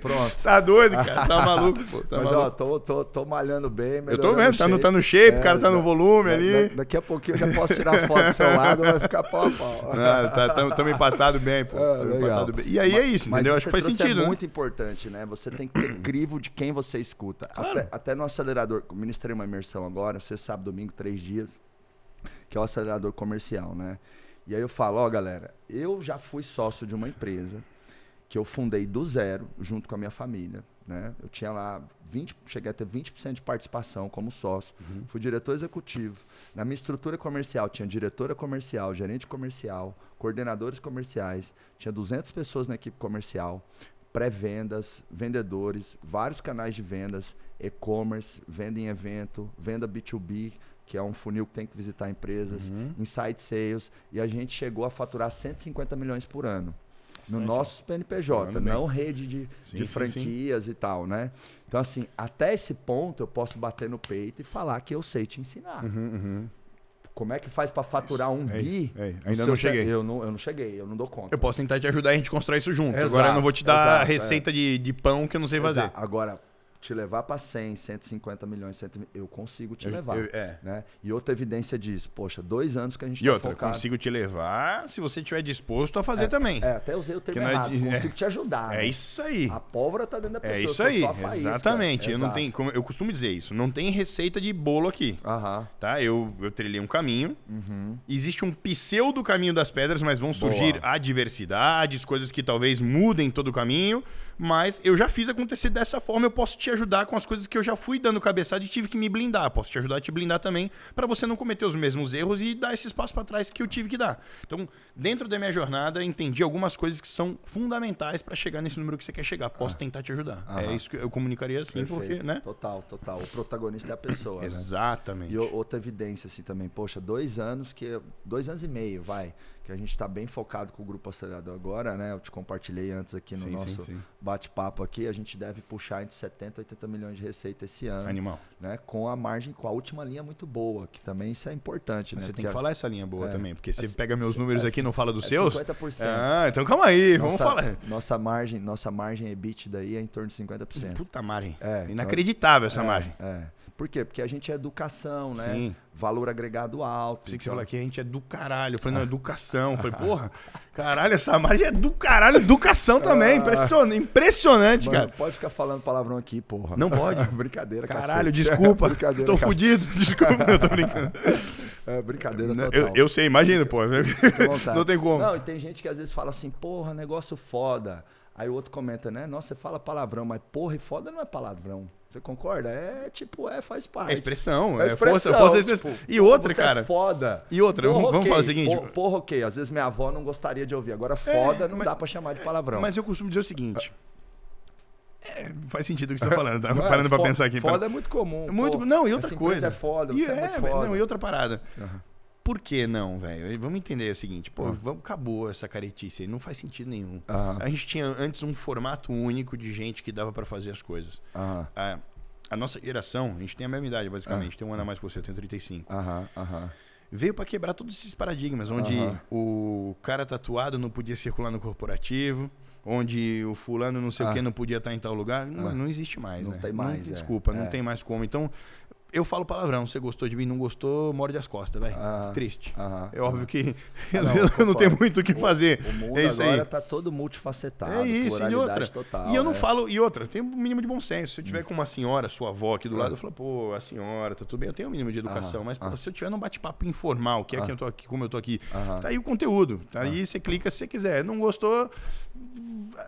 Pronto. Tá doido, cara. Tá maluco, pô. Tá Mas, maluco. ó, tô, tô, tô malhando bem. Eu tô vendo, tá no, tá no shape, o cara tá no volume da, ali. Da, daqui a pouquinho eu já posso tirar foto do seu lado, vai ficar pau a pau. Não, tá, tamo, tamo empatado bem, pô. É, legal. Bem. E aí mas, é isso, entendeu? Acho que faz sentido. É né? muito importante, né? Você tem que ter crivo de quem você escuta. Claro. Até, até no acelerador, ministrei uma imersão agora, você sabe, domingo, três dias, que é o acelerador comercial, né? E aí eu falo, ó, galera, eu já fui sócio de uma empresa que eu fundei do zero, junto com a minha família. Né? Eu tinha lá 20, cheguei a ter 20% de participação como sócio. Uhum. Fui diretor executivo. Na minha estrutura comercial tinha diretora comercial, gerente comercial, coordenadores comerciais, tinha 200 pessoas na equipe comercial, pré-vendas, vendedores, vários canais de vendas, e-commerce, venda em evento, venda B2B, que é um funil que tem que visitar empresas, uhum. inside sales, e a gente chegou a faturar 150 milhões por ano. No nosso PNPJ, não rede de, sim, de franquias sim, e tal, né? Então, assim, até esse ponto eu posso bater no peito e falar que eu sei te ensinar. Uhum, uhum. Como é que faz para faturar um bi? Ei, ainda não cheguei. Eu não, eu não cheguei, eu não dou conta. Eu posso tentar te ajudar e a gente constrói isso junto. Exato, Agora eu não vou te dar exato, receita é. de, de pão que eu não sei fazer. Agora, te levar para 100, 150 milhões, 100, eu consigo te eu, levar. Eu, é. né? E outra evidência disso, poxa, dois anos que a gente e tá outra, focado. consigo te levar se você estiver disposto a fazer é, também. É, até usei o termo é errado, é, consigo te ajudar. É né? isso aí. A pólvora tá dentro da pessoa, É isso aí, exatamente. Eu, não tenho, como eu costumo dizer isso, não tem receita de bolo aqui. Aham. Tá? Eu, eu trilhei um caminho, uhum. existe um pseudo caminho das pedras, mas vão surgir Boa. adversidades, coisas que talvez mudem todo o caminho, mas eu já fiz acontecer dessa forma, eu posso te ajudar com as coisas que eu já fui dando cabeçada e tive que me blindar. Posso te ajudar a te blindar também, para você não cometer os mesmos erros e dar esse espaço para trás que eu tive que dar. Então, dentro da minha jornada, entendi algumas coisas que são fundamentais para chegar nesse número que você quer chegar. Posso ah. tentar te ajudar. É isso que eu comunicaria assim, Perfeito. porque, né? Total, total. O protagonista é a pessoa. Né? Exatamente. E outra evidência, assim, também, poxa, dois anos que. Dois anos e meio, vai que a gente está bem focado com o grupo acelerador agora, né? Eu te compartilhei antes aqui no sim, nosso bate-papo aqui. A gente deve puxar entre 70 e 80 milhões de receita esse ano. Animal. Né? Com a margem, com a última linha muito boa, que também isso é importante, né? Você porque tem que falar essa linha boa é, também, porque você é, pega meus números é, aqui e não fala dos é seus. 50%. Ah, então calma aí, nossa, vamos falar. Nossa margem, nossa margem EBIT daí é em torno de 50%. Puta margem. É, Inacreditável então, essa é, margem. É. Por quê? Porque a gente é educação, né? Sim. Valor agregado alto. Pensei então... que você falou aqui, a gente é do caralho. Eu falei, não, educação. Eu falei, porra, caralho, essa margem é do caralho, educação também. Impressionante, impressionante Mano, cara. Pode ficar falando palavrão aqui, porra. Não pode. brincadeira, Caralho, cacete. desculpa. brincadeira, tô fudido. Desculpa, eu tô brincando. É brincadeira total. Eu, eu sei, imagina, pô. Não tem como. Não, e tem gente que às vezes fala assim, porra, negócio foda. Aí o outro comenta, né? Nossa, você fala palavrão, mas porra e foda não é palavrão. Você concorda? É tipo, é, faz parte. É expressão, é, expressão, força, força expressão. Tipo, e outra, é cara. É foda. E outra, porra, vamos okay. falar o seguinte. Porra, porra, ok. Às vezes minha avó não gostaria de ouvir. Agora, foda é, não mas, dá pra chamar de palavrão. Mas eu costumo dizer o seguinte. É, faz sentido o que você tá falando, tá? Não, Parando pra pensar aqui. Foda é muito comum. Muito, não, e outra coisa. é foda, e é, muito foda. Não, e outra parada. Uhum. Por que não, velho? Vamos entender o seguinte, pô, uhum. vamos, acabou essa caretice não faz sentido nenhum. Uhum. A gente tinha antes um formato único de gente que dava para fazer as coisas. Uhum. A, a, nossa geração, a gente tem a mesma idade, basicamente, tem um ano a mais que você, eu tenho 35. Aham, aham veio para quebrar todos esses paradigmas, onde uhum. o cara tatuado não podia circular no corporativo, onde o fulano não sei ah. o que não podia estar em tal lugar. Não, ah. não existe mais, não né? Tem mais, não, é. Desculpa, é. não tem mais como. Então, eu falo palavrão. Você gostou de mim, não gostou, morde as costas, velho. Ah, Triste. Ah, é óbvio que ah, não, eu não tenho muito o que fazer. O, o mundo é isso agora aí. tá todo multifacetado. É isso, e outra. Total, e eu não é. falo, e outra, tem um mínimo de bom senso. Se eu tiver hum. com uma senhora, sua avó aqui do lado, eu falo, pô, a senhora, tá tudo bem, eu tenho um mínimo de educação, mas pô, se eu tiver num bate-papo informal, que é que eu tô aqui, como eu tô aqui, tá aí o conteúdo. Tá aí, você clica se você quiser. Não gostou,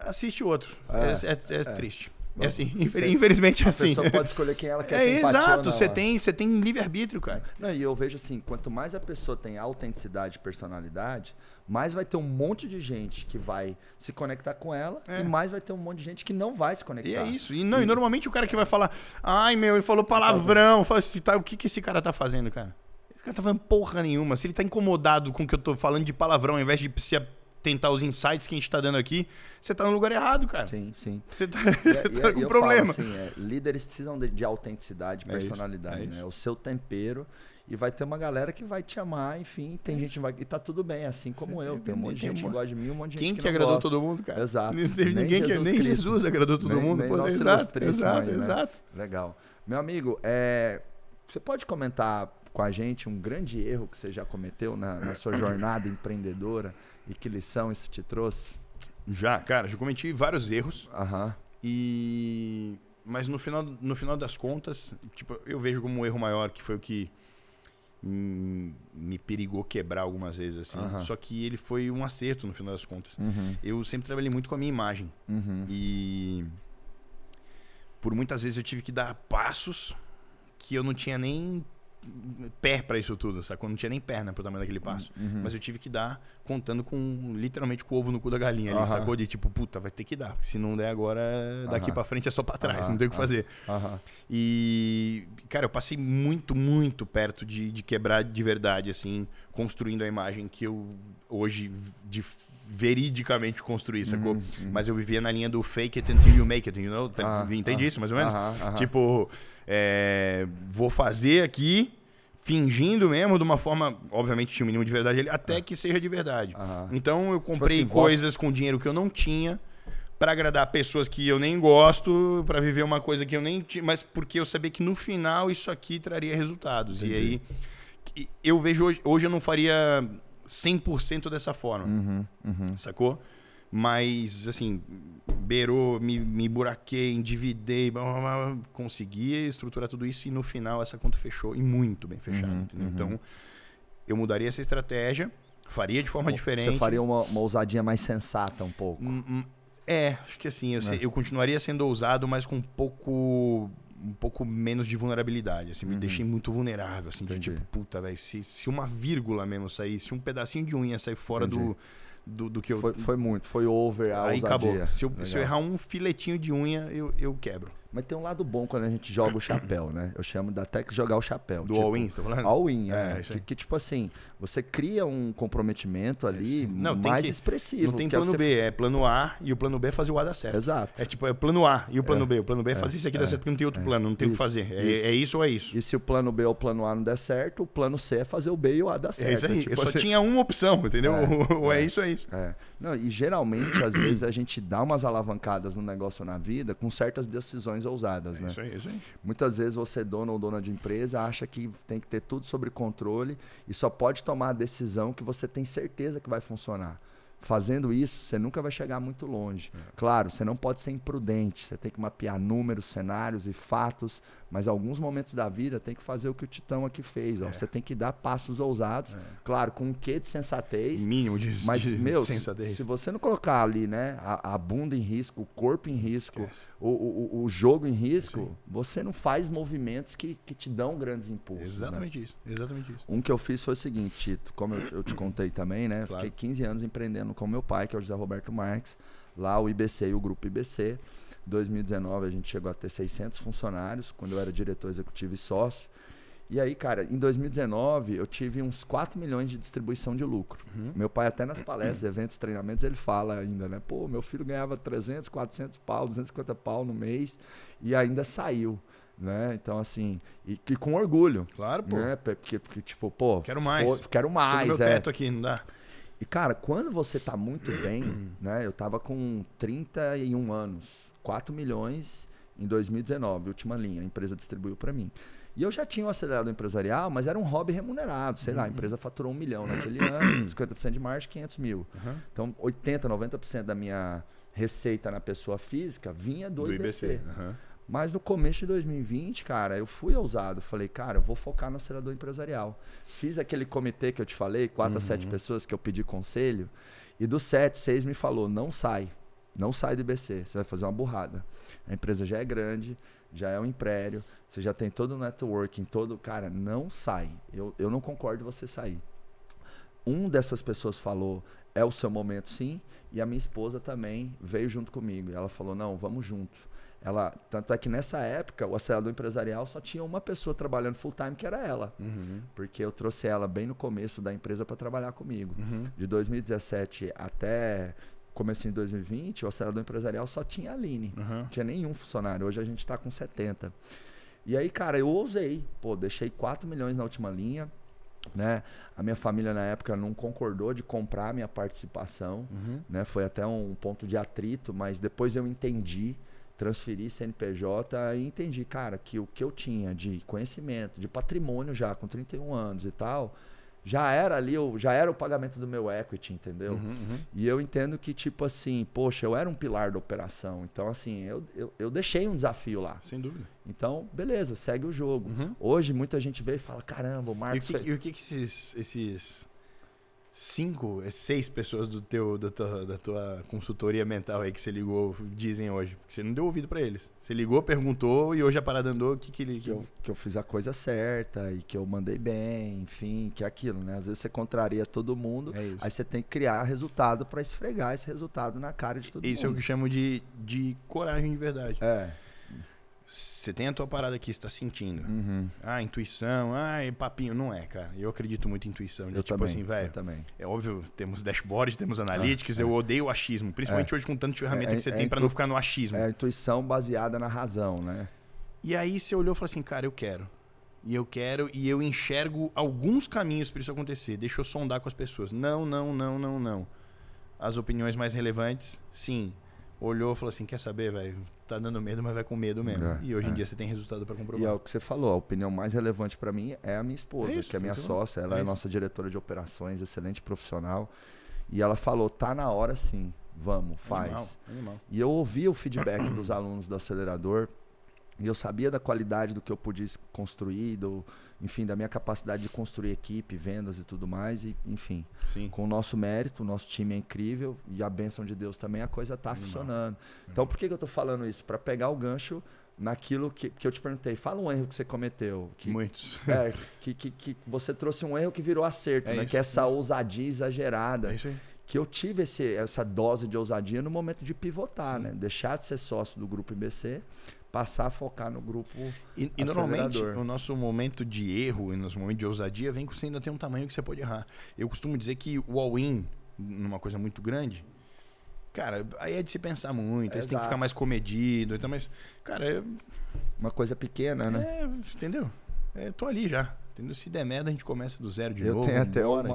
assiste outro. É, é, é, é triste. É assim, infelizmente é assim. A pessoa pode escolher quem ela quer. É exato, você tem, você tem livre-arbítrio, cara. Não, e eu vejo assim, quanto mais a pessoa tem autenticidade e personalidade, mais vai ter um monte de gente que vai se conectar com ela é. e mais vai ter um monte de gente que não vai se conectar. E é isso. E, não, e... e normalmente o cara que vai falar, ai meu, ele falou palavrão, fala assim, tá, o que, que esse cara tá fazendo, cara? Esse cara tá falando porra nenhuma. Se ele tá incomodado com o que eu tô falando de palavrão, ao invés de se tentar os insights que a gente está dando aqui, você está no lugar errado, cara. Sim, sim. Você está tá com problema. Falo assim, é, líderes precisam de, de autenticidade, é personalidade, é né? O seu tempero. E vai ter uma galera que vai te amar, enfim, tem é. gente que vai. E tá tudo bem, assim como eu. Tem um monte de gente que gosta de mim, um monte de Quem gente que, que agradou gosta. todo mundo, cara? Exato. Nem, ninguém que, nem Jesus agradou todo nem, mundo. Nem pô, exato, exato, aí, né? exato. Legal. Meu amigo, é, você pode comentar com a gente um grande erro que você já cometeu na, na sua jornada empreendedora e que lição isso te trouxe? Já, cara, já cometi vários erros. Aham. E mas no final, no final das contas, tipo, eu vejo como um erro maior que foi o que me perigou quebrar algumas vezes assim. Uhum. Só que ele foi um acerto no final das contas. Uhum. Eu sempre trabalhei muito com a minha imagem. Uhum. E por muitas vezes eu tive que dar passos que eu não tinha nem pé para isso tudo, sacou? Não tinha nem perna pro tamanho daquele passo. Uhum. uhum. Mas eu tive que dar contando com, literalmente, com o ovo no cu da galinha ali, uhum. sacou? De tipo, puta, vai ter que dar. Se não der agora, daqui uhum. para frente é só para trás, não tem o que fazer. E, cara, eu passei muito, muito perto de, de quebrar de verdade, assim, construindo a imagem que eu hoje de veridicamente construir, sacou? Uhum, uhum. Mas eu vivia na linha do fake it until you make it, you know? Ah, Entende ah, isso, mais ou menos? Tipo, é, vou fazer aqui, fingindo mesmo, de uma forma, obviamente tinha um mínimo de verdade ali, até é. que seja de verdade. Então eu tipo comprei tipo assim, coisas com dinheiro que eu não tinha para agradar pessoas que eu nem gosto, para viver uma coisa que eu nem tinha, mas porque eu sabia que no final isso aqui traria resultados. Entendi. E aí eu vejo hoje, hoje eu não faria 100% dessa forma. Uhum, uhum. Sacou? Mas, assim, beirou, me, me buraquei, endividei, blá, blá, blá, consegui estruturar tudo isso e no final essa conta fechou e muito bem fechada. Uhum, uhum. Então, eu mudaria essa estratégia, faria de forma diferente. Você faria uma, uma ousadinha mais sensata um pouco. Hum, hum, é, acho que assim, eu, é. eu continuaria sendo ousado, mas com um pouco um pouco menos de vulnerabilidade, assim, uhum. me deixei muito vulnerável, assim, de tipo, puta, velho, se, se uma vírgula mesmo sair, se um pedacinho de unha sair fora Entendi. do do, do que eu. Foi, foi, muito, foi over a Aí ousadia. acabou. Se eu, se eu, errar um filetinho de unha, eu, eu quebro. Mas tem um lado bom quando a gente joga o chapéu, né? Eu chamo da até que jogar o chapéu. Do tipo, all-in, você tá falando? All-in, é. é que, que, tipo assim, você cria um comprometimento ali é não, mais que, expressivo. Não tem é plano é B, é plano A e o plano B é fazer o A dar certo. Exato. É tipo, é plano A e o plano é. B. O plano B é fazer isso aqui dar certo porque não tem outro plano, não tem o que fazer. É, isso ou é isso. E se o plano B ou o plano A não der certo, o plano C é fazer o B e o A dar certo. É isso aí. Tipo, Eu só assim... tinha uma opção, entendeu? ou é, isso ou é isso. É. Não, e geralmente, às vezes, a gente dá umas alavancadas no negócio na vida com certas decisões ousadas, né? Isso aí, isso aí. Muitas vezes você, dono ou dona de empresa, acha que tem que ter tudo sob controle e só pode tomar a decisão que você tem certeza que vai funcionar. Fazendo isso, você nunca vai chegar muito longe. É. Claro, você não pode ser imprudente, você tem que mapear números, cenários e fatos, mas alguns momentos da vida tem que fazer o que o Titão aqui fez. É. Você tem que dar passos ousados, é. claro, com um quê de sensatez. Mínimo de, mas, de meu, sensatez. Se, se você não colocar ali né, a, a bunda em risco, o corpo em risco, o, o, o, jogo em risco, Sim. você não faz movimentos que, que te dão grandes impulsos. Né? Exatamente né? isso. Exatamente isso. Um que eu fiz foi o seguinte, Tito, como eu, eu te contei também, né? Claro. Fiquei 15 anos empreendendo com meu pai, que é o José Roberto Marques, lá o IBC e o grupo IBC. Em 2019 a gente chegou a ter 600 funcionários, quando eu era diretor executivo e sócio. E aí, cara, em 2019 eu tive uns 4 milhões de distribuição de lucro. Uhum. Meu pai até nas palestras, eventos, treinamentos, ele fala ainda, né? Pô, meu filho ganhava 300, 400 pau, 250 pau no mês e ainda saiu. Né? Então, assim, e, e com orgulho. Claro, pô. Né? Porque, porque, tipo, pô. Quero mais. Pô, quero mais. Tô meu é. teto aqui, não dá. E, cara, quando você tá muito bem, né? Eu tava com 31 anos, 4 milhões em 2019, última linha, a empresa distribuiu para mim. E eu já tinha um acelerado empresarial, mas era um hobby remunerado. Sei uhum. lá, a uhum. empresa faturou um milhão naquele ano, 50% de margem, 500 mil. Uhum. Então, 80%, 90% da minha receita na pessoa física vinha do, do IBC. IBC. Uhum. Mas no começo de 2020, cara, eu fui ousado. Falei, cara, eu vou focar no acelerador empresarial. Fiz aquele comitê que eu te falei, quatro uhum. a sete uhum. pessoas que eu pedi conselho. E dos sete, seis me falou, não sai. Não sai do IBC, você vai fazer uma burrada. A empresa já é grande, já é um império, você já tem todo o networking, todo. Cara, não sai. Eu, eu não concordo você sair. Um dessas pessoas falou, é o seu momento sim, e a minha esposa também veio junto comigo. E ela falou, não, vamos junto. Ela, tanto é que nessa época, o acelerador empresarial só tinha uma pessoa trabalhando full time, que era ela. Uhum. Porque eu trouxe ela bem no começo da empresa para trabalhar comigo. Uhum. De 2017 até começo de 2020, o acelerador empresarial só tinha a Aline. Uhum. Não tinha nenhum funcionário. Hoje a gente está com 70. E aí, cara, eu ousei. Pô, deixei 4 milhões na última linha. Né? A minha família na época não concordou de comprar minha participação, uhum. né? Foi até um ponto de atrito, mas depois eu entendi transferi CNPJ e entendi, cara, que o que eu tinha de conhecimento, de patrimônio já com 31 anos e tal, já era ali, já era o pagamento do meu equity, entendeu? Uhum, uhum. E eu entendo que, tipo assim, poxa, eu era um pilar da operação. Então, assim, eu, eu, eu deixei um desafio lá. Sem dúvida. Então, beleza, segue o jogo. Uhum. Hoje, muita gente vê e fala, caramba, o Marcos... E o que, fez... e o que, que esses, esses cinco, é seis pessoas do teu, da, tua, da tua consultoria mental aí que você ligou dizem hoje? Porque você não deu ouvido para eles. Você ligou, perguntou e hoje a parada andou, o que que ele... Que eu, que eu fiz a coisa certa e que eu mandei bem, enfim, que é aquilo, né? Às vezes você contraria todo mundo, é aí você tem que criar resultado para esfregar esse resultado na cara de todo isso mundo. Isso é o que eu chamo de, de coragem de verdade. É. Você tem a tua parada aqui, você tá sentindo. Uhum. Ah, intuição, ah, papinho. Não é, cara. Eu acredito muito em intuição. De, eu tipo também, assim, velho. É óbvio, temos dashboard, temos analytics. Ah, é. Eu odeio o achismo. Principalmente é. hoje com tanta ferramenta é, que você é tem para não ficar no achismo. É a intuição baseada na razão, né? E aí você olhou e falou assim, cara, eu quero. E eu quero, e eu enxergo alguns caminhos para isso acontecer. Deixa eu sondar com as pessoas. Não, não, não, não, não. As opiniões mais relevantes, sim. Olhou e falou assim: quer saber, velho? Tá dando medo, mas vai com medo mesmo. É, e hoje em é. dia você tem resultado para comprovar. E é o que você falou, a opinião mais relevante para mim é a minha esposa, é isso, que é minha sócia. Ela é, é nossa diretora de operações, excelente profissional. E ela falou: tá na hora sim, vamos, faz. Animal, animal. E eu ouvi o feedback dos alunos do acelerador e eu sabia da qualidade do que eu podia construir, do, enfim, da minha capacidade de construir equipe, vendas e tudo mais. E, enfim, Sim. com o nosso mérito, o nosso time é incrível e a bênção de Deus também, a coisa está funcionando. Então, por que, que eu estou falando isso? Para pegar o gancho naquilo que, que eu te perguntei. Fala um erro que você cometeu. Que, Muitos. É, que, que, que você trouxe um erro que virou acerto, é né? Isso, que é essa isso. ousadia exagerada. É isso aí. Que eu tive esse, essa dose de ousadia no momento de pivotar, Sim. né? Deixar de ser sócio do grupo IBC passar a focar no grupo E, e normalmente o nosso momento de erro e nosso momento de ousadia vem quando você ainda tem um tamanho que você pode errar. Eu costumo dizer que o all-in, numa coisa muito grande, cara, aí é de se pensar muito, aí você tem que ficar mais comedido, então, mas, cara... É... Uma coisa pequena, né? É, entendeu? É, tô ali já. Entendeu? Se der merda, a gente começa do zero de eu novo. Eu tenho até embora,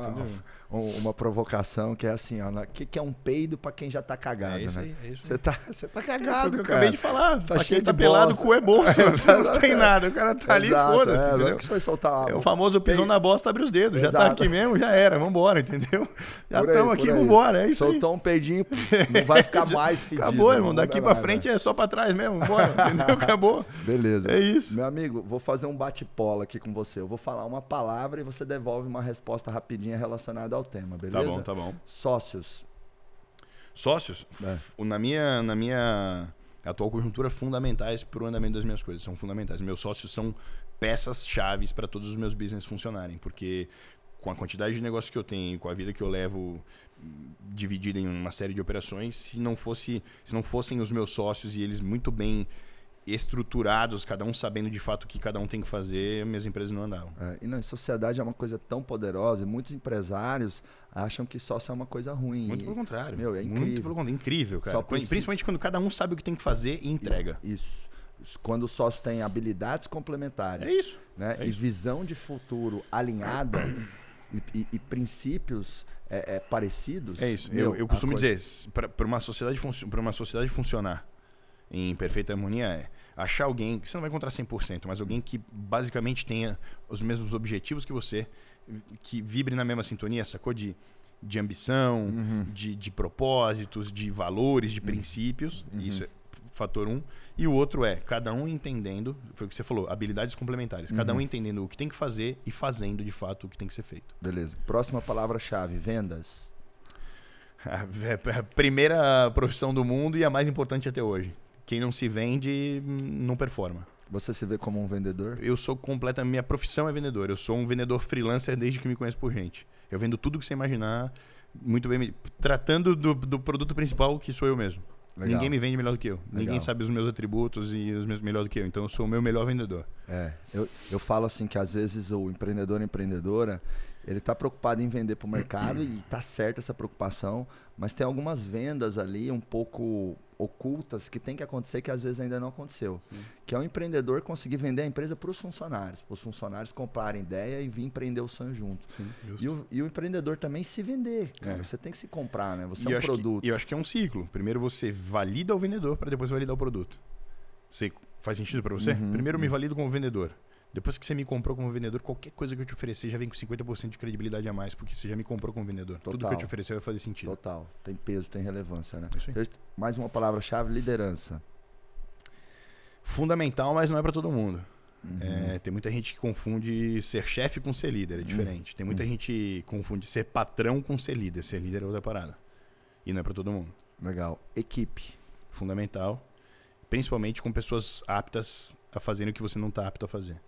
uma, uma provocação que é assim, ó. O que, que é um peido pra quem já tá cagado, é isso né? Aí, é isso você tá, você tá cagado, é, eu acabei de falar. Tá cheio quem tá pelado, o cu é bolso. não tem nada. O cara tá ali, foda-se, é, entendeu? Que você vai soltar é o famoso pisão na bosta, abre os dedos. Exato. Já tá aqui mesmo, já era. Vambora, entendeu? Já estamos aqui, vambora. É isso Soltou aí. um peidinho, não vai ficar mais fedido. Acabou, irmão. Daqui pra frente é só pra trás mesmo. Vambora, entendeu? Acabou. Beleza. É isso. Meu amigo, vou fazer um bate-pola aqui com você. Eu vou falar uma palavra e você devolve uma resposta rapidinha relacionada ao tema, beleza? Tá bom, tá bom. Sócios. Sócios? É. Na, minha, na minha atual conjuntura, fundamentais para o andamento das minhas coisas. São fundamentais. Meus sócios são peças chaves para todos os meus business funcionarem. Porque com a quantidade de negócios que eu tenho, com a vida que eu levo dividida em uma série de operações, se não fosse, se não fossem os meus sócios e eles muito bem estruturados, cada um sabendo de fato o que cada um tem que fazer, minhas empresas não andavam. É, e não, sociedade é uma coisa tão poderosa, e muitos empresários acham que sócio é uma coisa ruim. Muito pelo contrário. Meu, é incrível. Muito pelo contrário, incrível, cara. Principalmente quando cada um sabe o que tem que fazer e entrega. Isso. Quando o sócio tem habilidades complementares. É isso. Né? É e visão de futuro alinhada e, e, e, princípios é, é, parecidos. É isso. Meu, eu, eu costumo coisa... dizer, para uma sociedade para uma sociedade funcionar, em perfeita harmonia é achar alguém, que você não vai encontrar 100%, mas alguém que basicamente tenha os mesmos objetivos que você, que vibre na mesma sintonia, sacou? De, de ambição, uhum. de, de propósitos, de valores, de uhum. princípios. Uhum. Isso é fator um. E o outro é cada um entendendo, foi o que você falou, habilidades complementares. Cada um uhum. entendendo o que tem que fazer e fazendo de fato o que tem que ser feito. Beleza. Próxima palavra-chave: vendas. A primeira profissão do mundo e a mais importante até hoje quem não se vende não performa. Você se vê como um vendedor? Eu sou completa. Minha profissão é vendedor. Eu sou um vendedor freelancer desde que me conheço por gente. Eu vendo tudo que você imaginar, muito bem, tratando do, do produto principal que sou eu mesmo. Legal. Ninguém me vende melhor do que eu. Legal. Ninguém sabe os meus atributos e os meus melhor do que eu. Então eu sou o meu melhor vendedor. É, eu, eu falo assim que às vezes o empreendedor empreendedora ele está preocupado em vender para o mercado e está certa essa preocupação, mas tem algumas vendas ali um pouco ocultas que tem que acontecer que às vezes ainda não aconteceu. Sim. Que é o empreendedor conseguir vender a empresa para os funcionários, para os funcionários comprarem ideia e vir empreender o sonho junto. Sim, e, o, e, o, empreendedor também se vender. Cara. É. Você tem que se comprar, né? Você e é um produto. e eu acho que é um ciclo. Primeiro você valida o vendedor para depois validar o produto. Você, faz sentido para você? Uhum, Primeiro uhum. me valido como vendedor. Depois que você me comprou como vendedor, qualquer coisa que eu te oferecer já vem com 50% de credibilidade a mais, porque você já me comprou como vendedor. Total. Tudo que eu te oferecer vai fazer sentido. Total. Tem peso, tem relevância, né? Isso aí. Mais uma palavra-chave, liderança. Fundamental, mas não é para todo mundo. Uhum. É, tem muita gente que confunde ser chefe com ser líder, é diferente. Uhum. Tem muita uhum. gente que confunde ser patrão com ser líder. Ser líder é outra parada. E não é para todo mundo. Legal. Equipe. Fundamental. Principalmente com pessoas aptas a fazerem o que você não está apto a fazer.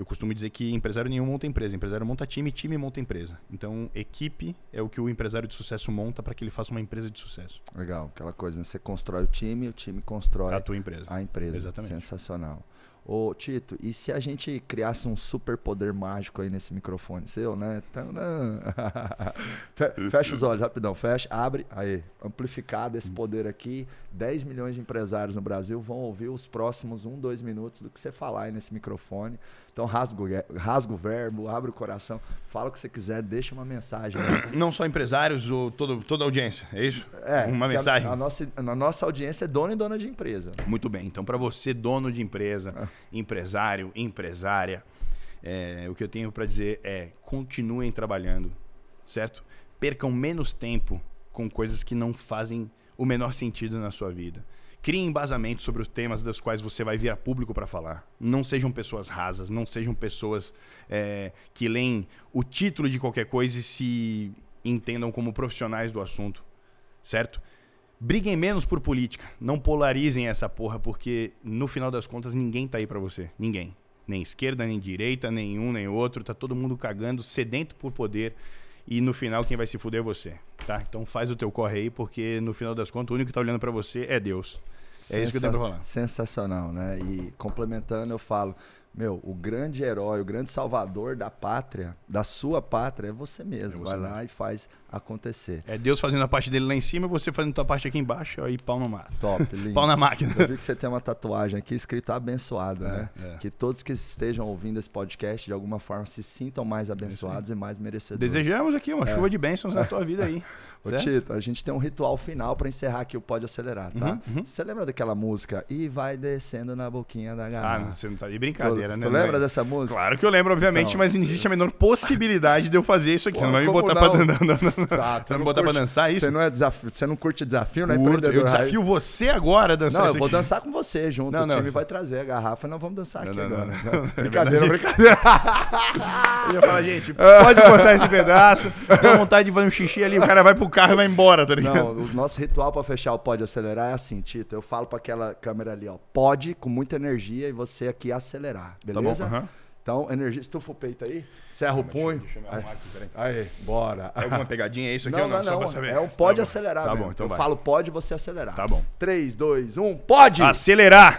Eu costumo dizer que empresário nenhum monta empresa, empresário monta time, time monta empresa. Então, equipe é o que o empresário de sucesso monta para que ele faça uma empresa de sucesso. Legal, aquela coisa, né? você constrói o time, o time constrói a tua empresa. A empresa. Exatamente. Sensacional. Ô, Tito, e se a gente criasse um super poder mágico aí nesse microfone seu, né? fecha os olhos, rapidão, fecha, abre, aí, amplificado esse poder aqui, 10 milhões de empresários no Brasil vão ouvir os próximos um, dois minutos do que você falar aí nesse microfone. Então rasga, rasga o verbo, abre o coração, fala o que você quiser, deixa uma mensagem. Né? Não só empresários ou todo, toda a audiência, é isso? É. Uma mensagem. A, a, nossa, a nossa audiência é dona e dona de empresa. Muito bem. Então, para você, dono de empresa, ah. empresário, empresária, é, o que eu tenho para dizer é continuem trabalhando, certo? Percam menos tempo com coisas que não fazem o menor sentido na sua vida. Crie embasamento sobre os temas dos quais você vai vir a público para falar. Não sejam pessoas rasas, não sejam pessoas é, que leem o título de qualquer coisa e se entendam como profissionais do assunto, certo? Briguem menos por política, não polarizem essa porra, porque no final das contas ninguém tá aí para você, ninguém. Nem esquerda, nem direita, nem um, nem outro, tá todo mundo cagando, sedento por poder e no final quem vai se fuder é você, tá? Então faz o teu corre aí, porque no final das contas o único que tá olhando para você é Deus. É isso que eu tenho pra falar. Sensacional, né? E complementando, eu falo, meu, o grande herói, o grande salvador da pátria, da sua pátria, é você mesmo. É você Vai mesmo. lá e faz acontecer. É Deus fazendo a parte dele lá em cima e você fazendo a tua parte aqui embaixo, aí pau no mato. Top, lindo. pau na máquina. Eu vi que você tem uma tatuagem aqui escrito abençoado, é, né? É. Que todos que estejam ouvindo esse podcast, de alguma forma, se sintam mais abençoados e mais merecedores. Desejamos aqui uma é. chuva de bênçãos na tua vida aí. Ô, Tito, a gente tem um ritual final para encerrar aqui o Pode Acelerar, tá? Uhum, uhum. Você lembra daquela música? E vai descendo na boquinha da garrafa. Ah, você não tá de brincadeira, tu, né? Tu lembra dessa música? Claro que eu lembro, obviamente, então, mas não existe a menor possibilidade de eu fazer isso aqui. Pô, você não vai me botar não? pra... Não, não, não, não me botar pra dançar isso? Você não, é desafio, você não curte desafio, né? Curto, eu desafio você agora a dançar Não, eu vou aqui. dançar com você junto. Não, o time vai trazer a garrafa e nós vamos dançar aqui agora. Brincadeira, brincadeira. eu ia falar, gente, pode cortar esse pedaço. Dá vontade de fazer um xixi ali, o cara vai pro carro e vai embora, tá ligado? Não, o nosso ritual pra fechar o Pode Acelerar é assim, Tito. Eu falo pra aquela câmera ali, ó. Pode, com muita energia, e você aqui acelerar. Beleza? Tá bom, Então, energia, estufa o peito aí, serra o punho. Deixa eu aí, aqui, aí, bora. É alguma pegadinha? É isso aqui não, ou não? Não, não. É um pode tá acelerar. Tá mesmo. bom, então Eu vai. falo pode, você acelerar. Tá bom. 3, 2, 1, pode! Acelerar!